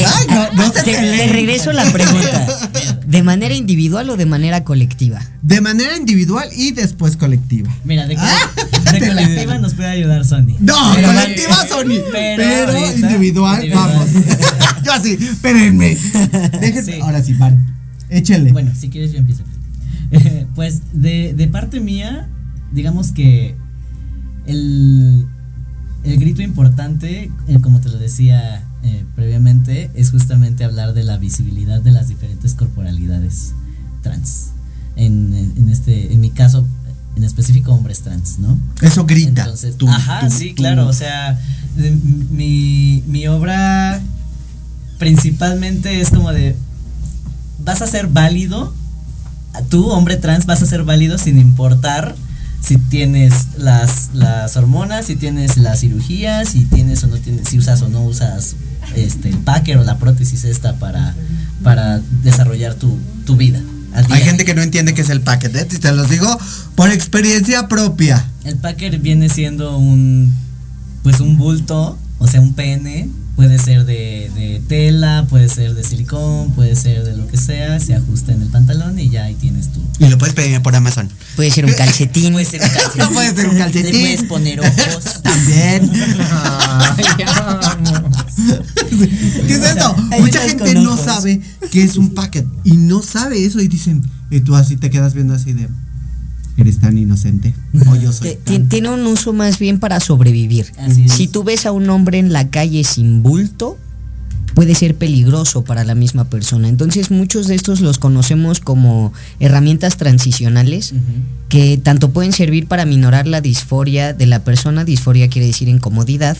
Ay, no, no se te, regreso la pregunta. ¿De manera individual o de manera colectiva? De manera individual y después colectiva. Mira, de, co- de colectiva nos puede ayudar Sony. No, Pero- colectiva Sony. Pero, pero ahorita, individual, individual. vamos. Yo así, espérenme. Déjenme, ahora sí, van. Échale. Bueno, si quieres yo empiezo. pues de, de parte mía, digamos que el, el grito importante, eh, como te lo decía eh, previamente, es justamente hablar de la visibilidad de las diferentes corporalidades trans. En, en- este, en mi caso, en específico hombres trans, ¿no? Eso grita. Entonces, tú, ajá, tú, sí, tú. claro. O sea, mi, mi obra principalmente es como de. Vas a ser válido. Tú, hombre trans, vas a ser válido sin importar si tienes las, las hormonas, si tienes la cirugía, si tienes o no tienes, si usas o no usas este, el packer o la prótesis esta para, para desarrollar tu, tu vida. Hay gente que no entiende qué es el packet, ¿eh? Te los digo por experiencia propia. El packer viene siendo un, pues un bulto, o sea, un pene. Puede ser de, de tela, puede ser de silicón, puede ser de lo que sea. Se ajusta en el pantalón y ya ahí tienes tu. Y lo puedes pedir por Amazon. Puede ser un calcetín. Puede ser un calcetín. No puede ser un calcetín. Le puedes poner ojos. También. ¿Qué es eso? Mucha gente no sabe qué es un packet y no sabe eso y dicen, y tú así te quedas viendo así de, eres tan inocente. O yo soy. Te- tan- ti- Tiene un uso más bien para sobrevivir. Así es. Si tú ves a un hombre en la calle sin bulto, puede ser peligroso para la misma persona. Entonces muchos de estos los conocemos como herramientas transicionales que tanto pueden servir para minorar la disforia de la persona, disforia quiere decir incomodidad,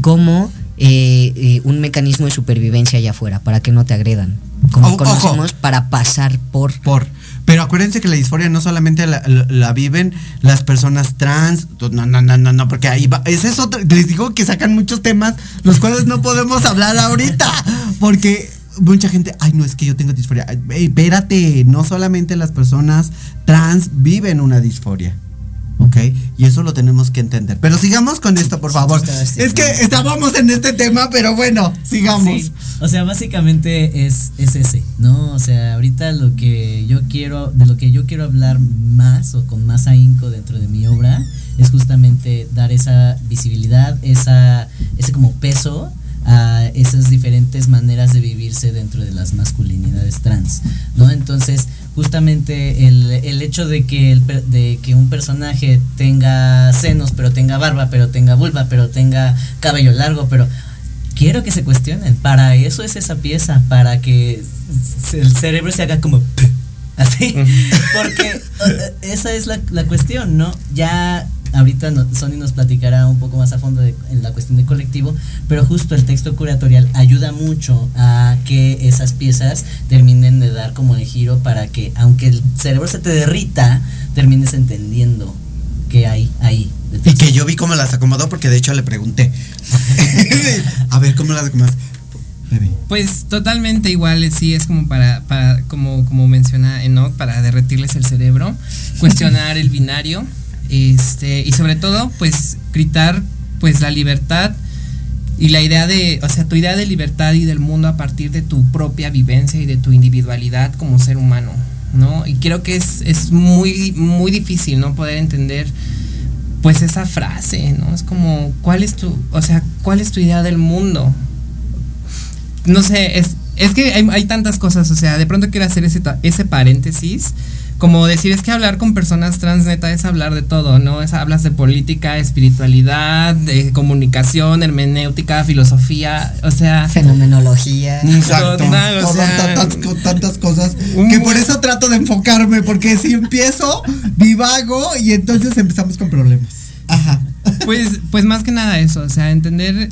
como eh, eh, un mecanismo de supervivencia allá afuera, para que no te agredan. Como O- ojo. conocemos, para pasar por... por. Pero acuérdense que la disforia no solamente la, viven las personas trans, no, no, no, no, no, porque ahí va, ese es otro, les digo que sacan muchos temas, los cuales no podemos hablar ahorita, porque mucha gente, ay, no, es que yo tengo disforia, espérate, no solamente las personas trans viven una disforia. ¿Ok? Y eso lo tenemos que entender. Pero sigamos con esto, por favor. Es que estábamos en este tema, pero bueno, sigamos. Sí, o sea, básicamente es, es ese, ¿no? O sea, ahorita lo que yo quiero, de lo que yo quiero hablar más o con más ahínco dentro de mi obra es justamente dar esa visibilidad, esa, ese como peso a esas diferentes maneras de vivirse dentro de las masculinidades trans, ¿no? Entonces, justamente el, el hecho de que, el de que un personaje tenga senos, pero tenga barba, pero tenga vulva, pero tenga cabello largo, pero quiero que se cuestionen. Para eso es esa pieza, para que el cerebro se haga como así. Porque eh, esa es la, la cuestión, ¿no? Ya ahorita no- Sony nos platicará un poco más a fondo de, en la cuestión de colectivo, pero justo el texto curatorial ayuda mucho a que esas piezas terminen de dar como el giro para que, aunque el cerebro se te derrita, termines entendiendo que hay ahí. Y que yo vi cómo las acomodó porque de hecho le pregunté. A ver cómo las acomodas. Pues totalmente igual, sí, es como para, para como, como menciona Enoch, para derretirles el cerebro, cuestionar el binario, este, y sobre todo, pues, gritar, pues, la libertad y la idea de, o sea, tu idea de libertad y del mundo a partir de tu propia vivencia y de tu individualidad como ser humano, ¿no? Y creo que es, es muy, muy difícil, ¿no? Poder entender, pues, esa frase, ¿no? Es como, ¿cuál es tu, o sea, cuál es tu idea del mundo? no sé, es, es que hay, hay tantas cosas, o sea, de pronto quiero hacer ese, ese paréntesis, como decir, es que hablar con personas trans neta es hablar de todo, ¿no? Es, hablas de política, espiritualidad, de comunicación, hermenéutica, filosofía, o sea... Fenomenología. Exacto. Total, o Todas sea- tantas, tantas cosas Un que por eso trato de enfocarme, porque si empiezo, divago y entonces empezamos con problemas. Ajá. Pues, pues más que nada eso, o sea, entender,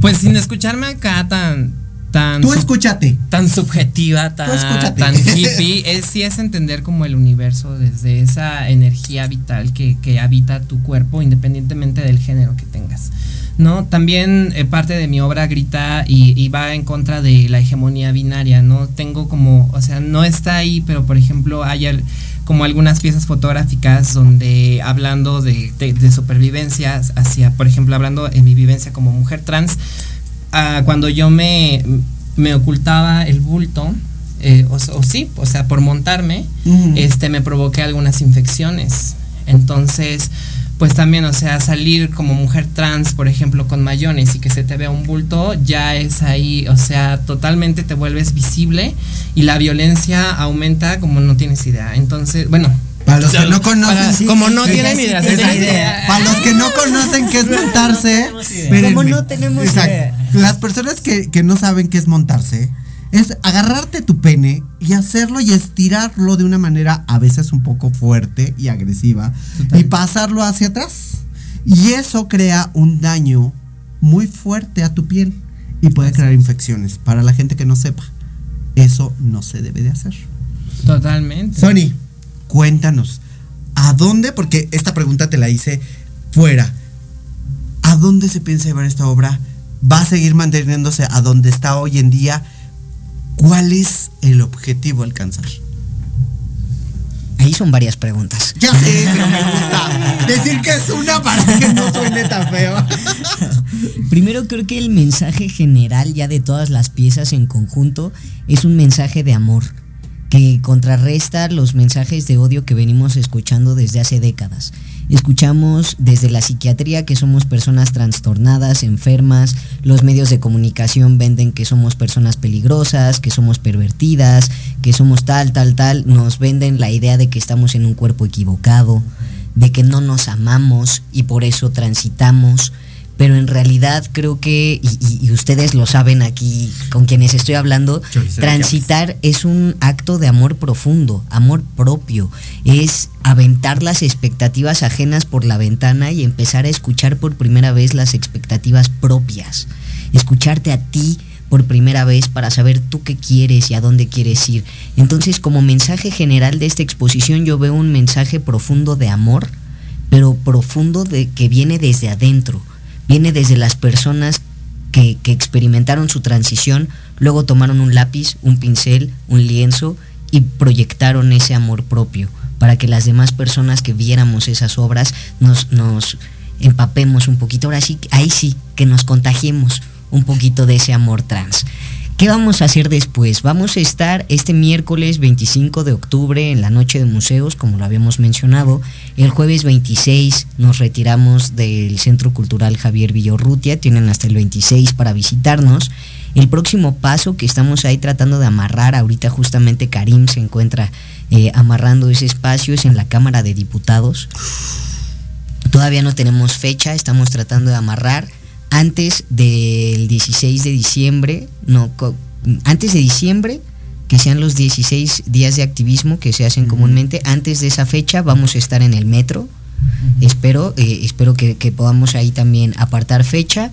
pues sin escucharme acá tan... tan Tú escúchate. tan subjetiva, tan, tan hippie, es, sí es entender como el universo desde esa energía vital que, que habita tu cuerpo, independientemente del género que tengas. ¿No? También eh, parte de mi obra grita y, y va en contra de la hegemonía binaria, ¿no? Tengo como, o sea, no está ahí, pero por ejemplo hay como algunas piezas fotográficas donde hablando de, de, de supervivencia hacia, por ejemplo, hablando en mi vivencia como mujer trans, ah, cuando yo me, me ocultaba el bulto, eh, o, o sí, o sea, por montarme, este, me provoqué algunas infecciones. Entonces, pues también, o sea, salir como mujer trans, por ejemplo, con mayones y que se te vea un bulto, ya es ahí, o sea, totalmente te vuelves visible y la violencia aumenta como no tienes idea. Entonces, bueno. Para los que no conocen, para- sí, como no tienen idea, sí, sí. idea. Para los que no conocen qué es montarse, idea. espérenme. Como no tenemos Exacto. idea. Las personas que, que no saben qué es montarse, es agarrarte tu pene y hacerlo y estirarlo de una manera a veces un poco fuerte y agresiva y pasarlo hacia atrás. Y eso crea un daño muy fuerte a tu piel y puede crear infecciones. Para la gente que no sepa, eso no se debe de hacer. Totalmente. Sony, cuéntanos, ¿a dónde? Porque esta pregunta te la hice fuera. ¿A dónde se piensa llevar esta obra va a seguir manteniéndose a donde está hoy en día, ¿cuál es el objetivo a alcanzar? Ahí son varias preguntas. Ya sé, pero me gusta decir que es una para que no suene tan feo. Primero creo que el mensaje general ya de todas las piezas en conjunto es un mensaje de amor contrarresta los mensajes de odio que venimos escuchando desde hace décadas. Escuchamos desde la psiquiatría que somos personas trastornadas, enfermas, los medios de comunicación venden que somos personas peligrosas, que somos pervertidas, que somos tal, tal, tal, nos venden la idea de que estamos en un cuerpo equivocado, de que no nos amamos y por eso transitamos pero en realidad creo que, y, ustedes lo saben aquí con quienes estoy hablando, transitar es un acto de amor profundo, amor propio, es aventar las expectativas ajenas por la ventana y empezar a escuchar por primera vez las expectativas propias, escucharte a ti por primera vez para saber tú qué quieres y a dónde quieres ir. Entonces como mensaje general de esta exposición yo veo un mensaje profundo de amor, pero profundo de que viene desde adentro viene desde las personas que, experimentaron su transición, luego tomaron un lápiz, un pincel, un lienzo y proyectaron ese amor propio para que las demás personas que viéramos esas obras nos, nos empapemos un poquito. Ahora sí, ahí sí, que nos contagiemos un poquito de ese amor trans. ¿Qué vamos a hacer después? Vamos a estar este miércoles 25 de octubre en la noche de museos, como lo habíamos mencionado. El jueves 26 nos retiramos del Centro Cultural Javier Villorrutia, tienen hasta el 26 para visitarnos. El próximo paso que estamos ahí tratando de amarrar, ahorita justamente Karim se encuentra eh, amarrando ese espacio, es en la Cámara de Diputados. Todavía no tenemos fecha, estamos tratando de amarrar antes del 16 de diciembre, no, antes de diciembre, que sean los 16 días de activismo que se hacen comúnmente, antes de esa fecha vamos a estar en el metro. Espero, eh, espero que, que podamos ahí también apartar fecha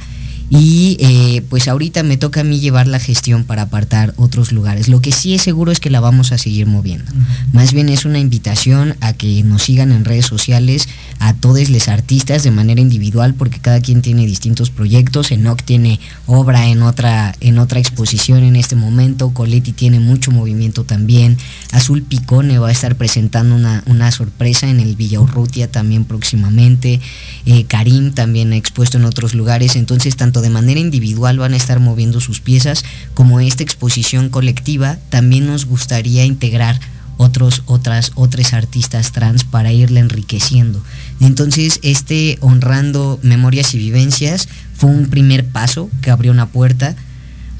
y eh, pues ahorita me toca a mí llevar la gestión para apartar otros lugares. Lo que sí es seguro es que la vamos a seguir moviendo. Más bien es una invitación a que nos sigan en redes sociales a todos los artistas de manera individual porque cada quien tiene distintos proyectos. Enoch tiene obra en otra, en otra exposición en este momento. Coletti tiene mucho movimiento también. Azul Picone va a estar presentando una, una sorpresa en el Villa Urrutia también próximamente. Eh, Karim también ha expuesto en otros lugares. Entonces tanto de manera individual van a estar moviendo sus piezas, como esta exposición colectiva, también nos gustaría integrar otros, otras, otros artistas trans para irle enriqueciendo. Entonces, este honrando memorias y vivencias fue un primer paso que abrió una puerta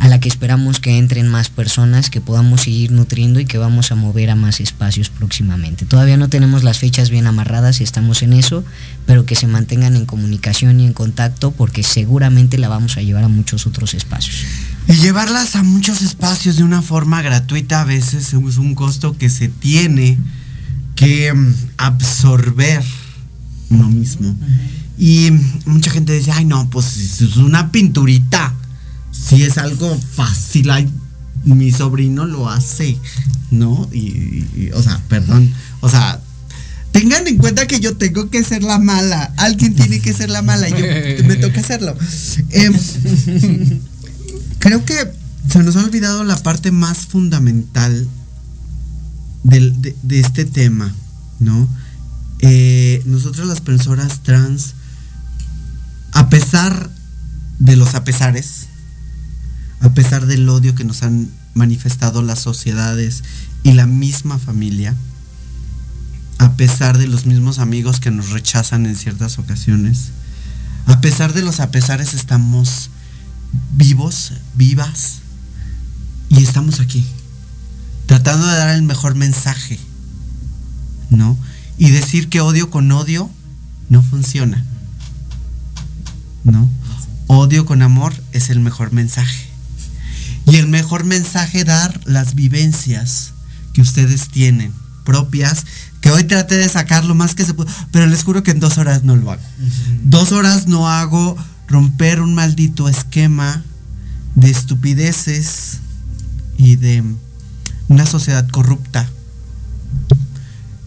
a la que esperamos que entren más personas, que podamos seguir nutriendo y que vamos a mover a más espacios próximamente. Todavía no tenemos las fechas bien amarradas, estamos en eso, pero que se mantengan en comunicación y en contacto porque seguramente la vamos a llevar a muchos otros espacios. Y llevarlas a muchos espacios de una forma gratuita a veces es un costo que se tiene que mm, absorber uno mismo. Y mucha gente dice, ay no, pues es una pinturita si es algo fácil, mi sobrino lo hace, ¿no? Y, o sea, perdón, o sea, tengan en cuenta que yo tengo que ser la mala, alguien tiene que ser la mala, y yo me toca hacerlo. Em, creo que se nos ha olvidado la parte más fundamental de, este tema, ¿no? Eh, nosotros las personas trans, a pesar de los apesares, a pesar del odio que nos han manifestado las sociedades y la misma familia, a pesar de los mismos amigos que nos rechazan en ciertas ocasiones, a pesar de los apesares estamos vivos, vivas, y estamos aquí, tratando de dar el mejor mensaje, ¿no? Y decir que odio con odio no funciona, ¿no? Odio con amor es el mejor mensaje. Y el mejor mensaje dar las vivencias que ustedes tienen propias, que hoy traté de sacar lo más que se puede, pero les juro que en dos horas no lo hago. Dos horas no hago romper un maldito esquema de estupideces y de una sociedad corrupta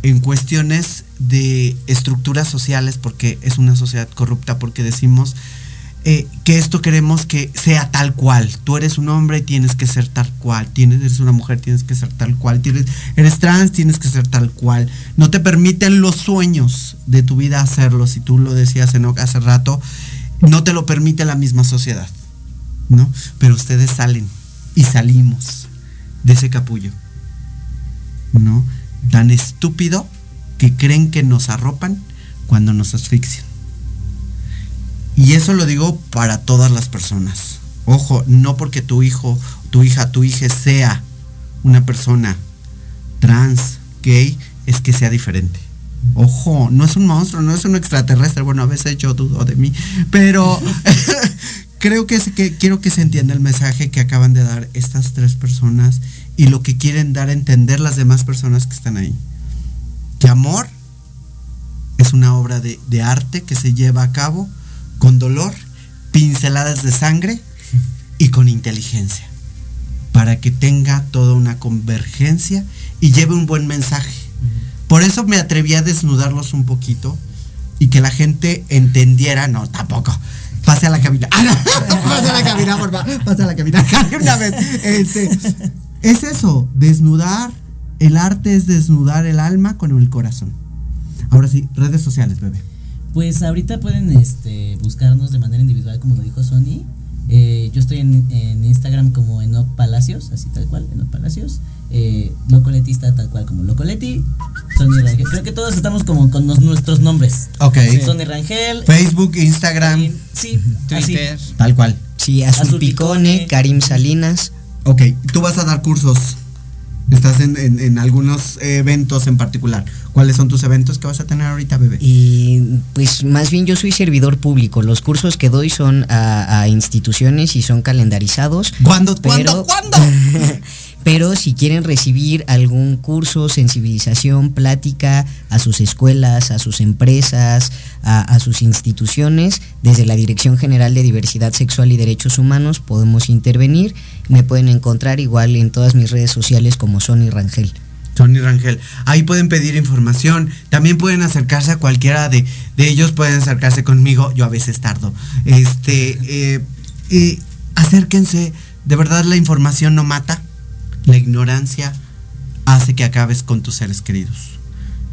en cuestiones de estructuras sociales, porque es una sociedad corrupta, porque decimos eh, que esto queremos que sea tal cual. Tú eres un hombre y tienes que ser tal cual. Tienes, eres una mujer, tienes que ser tal cual. Tienes, eres trans, tienes que ser tal cual. No te permiten los sueños de tu vida hacerlo. Si tú lo decías hace rato, no te lo permite la misma sociedad. ¿No? Pero ustedes salen y salimos de ese capullo. ¿No? Tan estúpido que creen que nos arropan cuando nos asfixian. Y eso lo digo para todas las personas. Ojo, no porque tu hijo, tu hija, tu hija sea una persona trans, gay, es que sea diferente. Ojo, no es un monstruo, no es un extraterrestre. Bueno, a veces yo dudo de mí, pero creo que, que quiero que se entienda el mensaje que acaban de dar estas tres personas y lo que quieren dar a entender las demás personas que están ahí. Que amor es una obra de arte que se lleva a cabo con dolor, pinceladas de sangre y con inteligencia, para que tenga toda una convergencia y lleve un buen mensaje. Por eso me atreví a desnudarlos un poquito y que la gente entendiera, no, tampoco. Pase a la cabina. pase a la cabina, por favor. Pase a la cabina. Una vez. Este, es eso, desnudar. El arte es desnudar el alma con el corazón. Ahora sí, redes sociales, bebé. Pues ahorita pueden este, buscarnos de manera individual, como lo dijo Sony. Eh, yo estoy en, en, Instagram como Enoch Palacios, así tal cual, Enoch Palacios. Eh, Locoletista tal cual como Locoletti. Sony Rangel. Creo que todos estamos como con los, nuestros nombres. Ok. Sony Rangel. Facebook, Instagram. Sí, Twitter. Así. Tal cual. Sí, Azul, Azul Picone, Picone, Karim Salinas. Ok, tú vas a dar cursos. Estás en, en, en, algunos eventos en particular. ¿Cuáles son tus eventos que vas a tener ahorita, bebé? Y pues más bien yo soy servidor público. Los cursos que doy son a, a instituciones y son calendarizados. ¿Cuándo? ¿Cuándo? ¿Cuándo? pero si quieren recibir algún curso, sensibilización, plática a sus escuelas, a sus empresas, a, sus instituciones, desde la Dirección General de Diversidad Sexual y Derechos Humanos podemos intervenir. Me pueden encontrar igual en todas mis redes sociales como Sony Rangel. Sony Rangel. Ahí pueden pedir información. También pueden acercarse a cualquiera de, de ellos. Pueden acercarse conmigo. Yo a veces tardo. Este, eh, eh, acérquense. De verdad la información no mata. La ignorancia hace que acabes con tus seres queridos.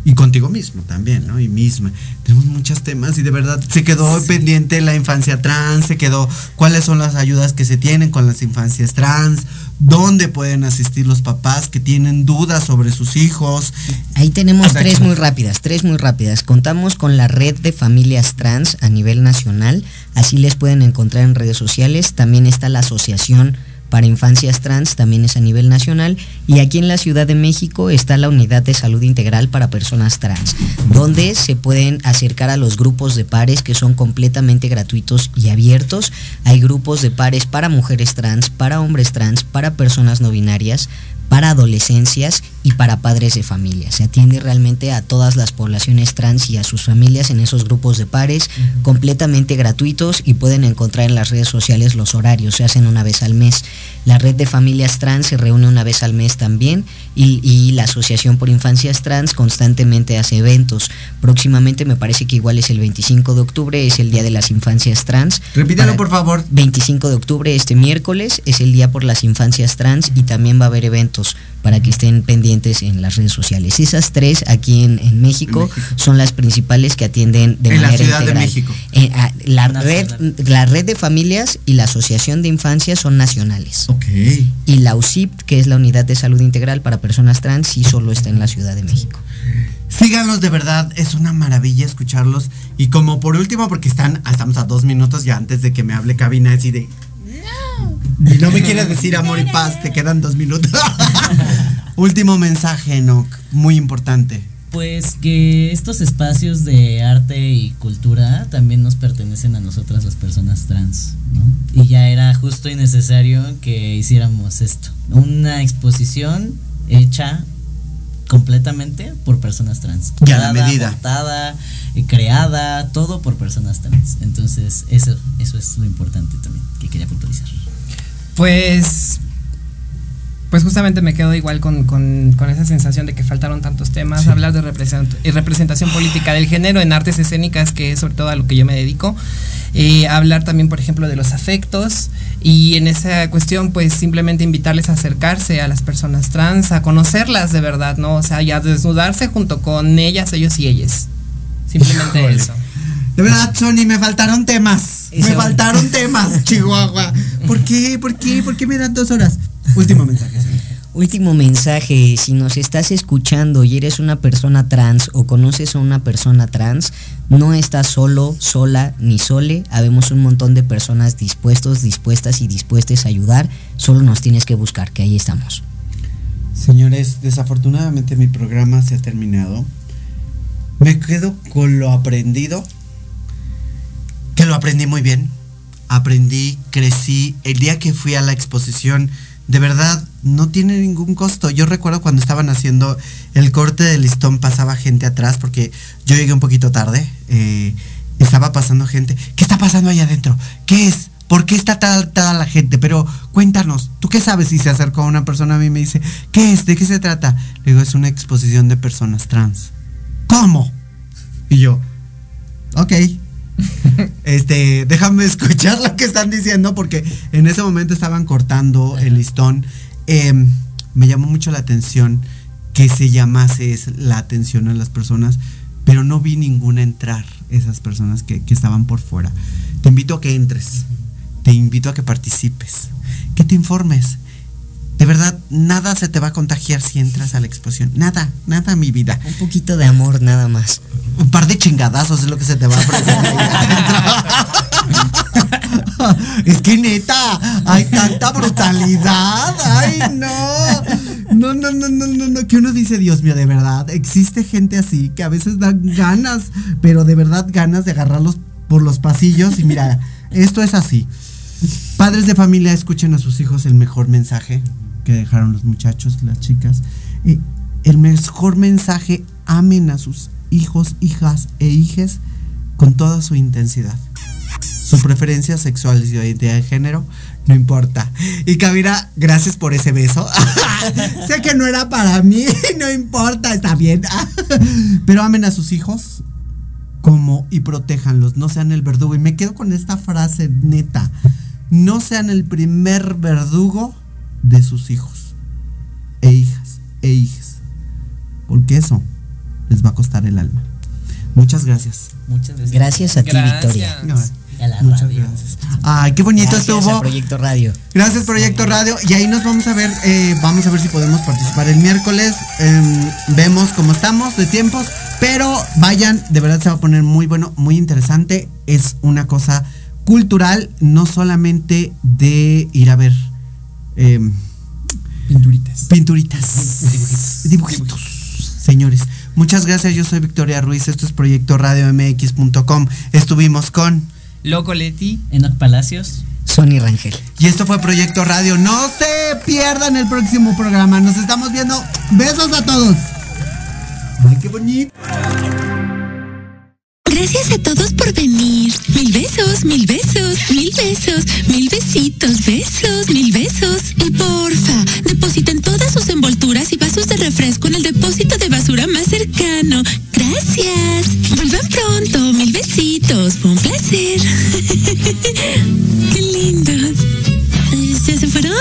Y contigo mismo también, ¿no? Y misma. Tenemos muchos temas y de verdad se quedó sí. pendiente la infancia trans, se quedó cuáles son las ayudas que se tienen con las infancias trans, dónde pueden asistir los papás que tienen dudas sobre sus hijos. Ahí tenemos tres muy rápidas, tres muy rápidas. Contamos con la red de familias trans a nivel nacional, así les pueden encontrar en redes sociales. También está la asociación para infancias trans, también es a nivel nacional, y aquí en la Ciudad de México está la unidad de salud integral para personas trans, donde se pueden acercar a los grupos de pares que son completamente gratuitos y abiertos. Hay grupos de pares para mujeres trans, para hombres trans, para personas no binarias, para adolescencias y para padres de familia. Se atiende realmente a todas las poblaciones trans y a sus familias en esos grupos de pares, uh -huh. completamente gratuitos y pueden encontrar en las redes sociales los horarios, se hacen una vez al mes. La red de familias trans se reúne una vez al mes también y, y la Asociación por Infancias Trans constantemente hace eventos. Próximamente me parece que igual es el 25 de octubre, es el Día de las Infancias Trans. Repítalo por favor. 25 de octubre, este miércoles, es el Día por las Infancias Trans y también va a haber eventos para que estén pendientes en las redes sociales. Esas tres aquí en, en, México, en México, son las principales que atienden de en manera la Ciudad integral. De México. Eh, a, la, red, la red de familias y la Asociación de Infancia son nacionales. Okay. Y la UCIP, que es la Unidad de Salud Integral para Personas Trans, sí solo está en la Ciudad de México. Síganos de verdad, es una maravilla escucharlos. Y como por último, porque están, estamos a dos minutos ya antes de que me hable cabina, así de. Y no me quieres decir amor y paz, te quedan dos minutos. Último mensaje, Enoch, muy importante. Pues que estos espacios de arte y cultura también nos pertenecen a nosotras las personas trans, ¿no? Y ya era justo y necesario que hiciéramos esto. Una exposición hecha completamente por personas trans. Ya la medida. Creada, todo por personas trans. Entonces, eso, eso es lo importante también que quería puntualizar. Pues pues justamente me quedo igual con, con, con, esa sensación de que faltaron tantos temas, sí. hablar de represent representación política del género en artes escénicas, que es sobre todo a lo que yo me dedico. eh, hablar también, por ejemplo, de los afectos y en esa cuestión, pues simplemente invitarles a acercarse a las personas trans, a conocerlas de verdad, ¿no? O sea, y a desnudarse junto con ellas, ellos y ellas. Simplemente Híjole. eso. De verdad, Sony, me faltaron temas. Me faltaron temas, Chihuahua. ¿Por qué? ¿Por qué? ¿Por qué me dan dos horas? Último mensaje. Sony. Último mensaje, si nos estás escuchando y eres una persona trans o conoces a una persona trans, no estás solo, sola ni sole, habemos un montón de personas dispuestos, dispuestas y dispuestas a ayudar, solo nos tienes que buscar, que ahí estamos. Señores, desafortunadamente mi programa se ha terminado. Me quedo con lo aprendido. Que lo aprendí muy bien. Aprendí, crecí. El día que fui a la exposición, de verdad, no tiene ningún costo. Yo recuerdo cuando estaban haciendo el corte de listón, pasaba gente atrás, porque yo llegué un poquito tarde. eh, estaba pasando gente. ¿Qué está pasando allá adentro? ¿Qué es? ¿Por qué está tratada la gente? Pero cuéntanos, ¿tú qué sabes? Si se acercó una persona a mí y me dice, ¿qué es? ¿De qué se trata? Le digo, es una exposición de personas trans. ¿Cómo? Y yo, ok. este, déjame escuchar lo que están diciendo porque en ese momento estaban cortando el listón. Em, me llamó mucho la atención que se llamase la atención a las personas, pero no vi ninguna entrar, esas personas que, que estaban por fuera. Te invito a que entres, te invito a que participes, que te informes. De verdad, nada se te va a contagiar si entras a la exposición. Nada, nada, mi vida. Un poquito de amor nada más. Un par de chingadazos es lo que se te va a adentro. Es que neta, hay tanta brutalidad. Ay, no. No, no, no, no, no, no. Que uno dice, Dios mío, de verdad, existe gente así que a veces dan ganas, pero de verdad ganas de agarrarlos por los pasillos. Y mira, esto es así. Padres de familia, escuchen a sus hijos el mejor mensaje que dejaron los muchachos, las chicas. Eh, el mejor mensaje, amen a sus hijos, hijas e hijes con toda su intensidad. Su preferencia sexual y identidad de género, no importa. Y Camila, gracias por ese beso. sé que no era para mí, no importa, está bien. Pero amen a sus hijos como y protéjanlos, no sean el verdugo. Y me quedo con esta frase neta. No sean el primer verdugo de sus hijos e hijas e hijas. Porque eso les va a costar el alma. Muchas gracias. Muchas gracias. Gracias a ti, Victoria. Y a la Muchas radio. gracias. Ay, qué bonito Gracias estuvo. a Proyecto Radio. Gracias Proyecto Radio y ahí nos vamos a ver, eh, vamos a ver si podemos participar el miércoles, em, vemos cómo estamos de tiempos, pero vayan, de verdad se va a poner muy bueno, muy interesante, es una cosa cultural, no solamente de ir a ver em, Pinturitas. pinturitas, dibujitos. Señores, muchas gracias, yo soy Victoria Ruiz, esto es Proyecto Radio MX.com, estuvimos con... Loco Leti. Enoch Palacios. Sony Rangel. Y esto fue Proyecto Radio. No se pierdan el próximo programa. Nos estamos viendo. Besos a todos. Ay, qué bonito. Gracias a todos por venir. Mil besos, mil besos, mil besos, mil besitos, besos, mil besos. Y porfa, depositen todas sus envolturas y vasos de refresco en el depósito de basura más cercano. Gracias. Vuelvan pronto, mil besitos. Un placer. Qué lindos. ¿Ya se fueron?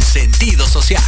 Sentido social.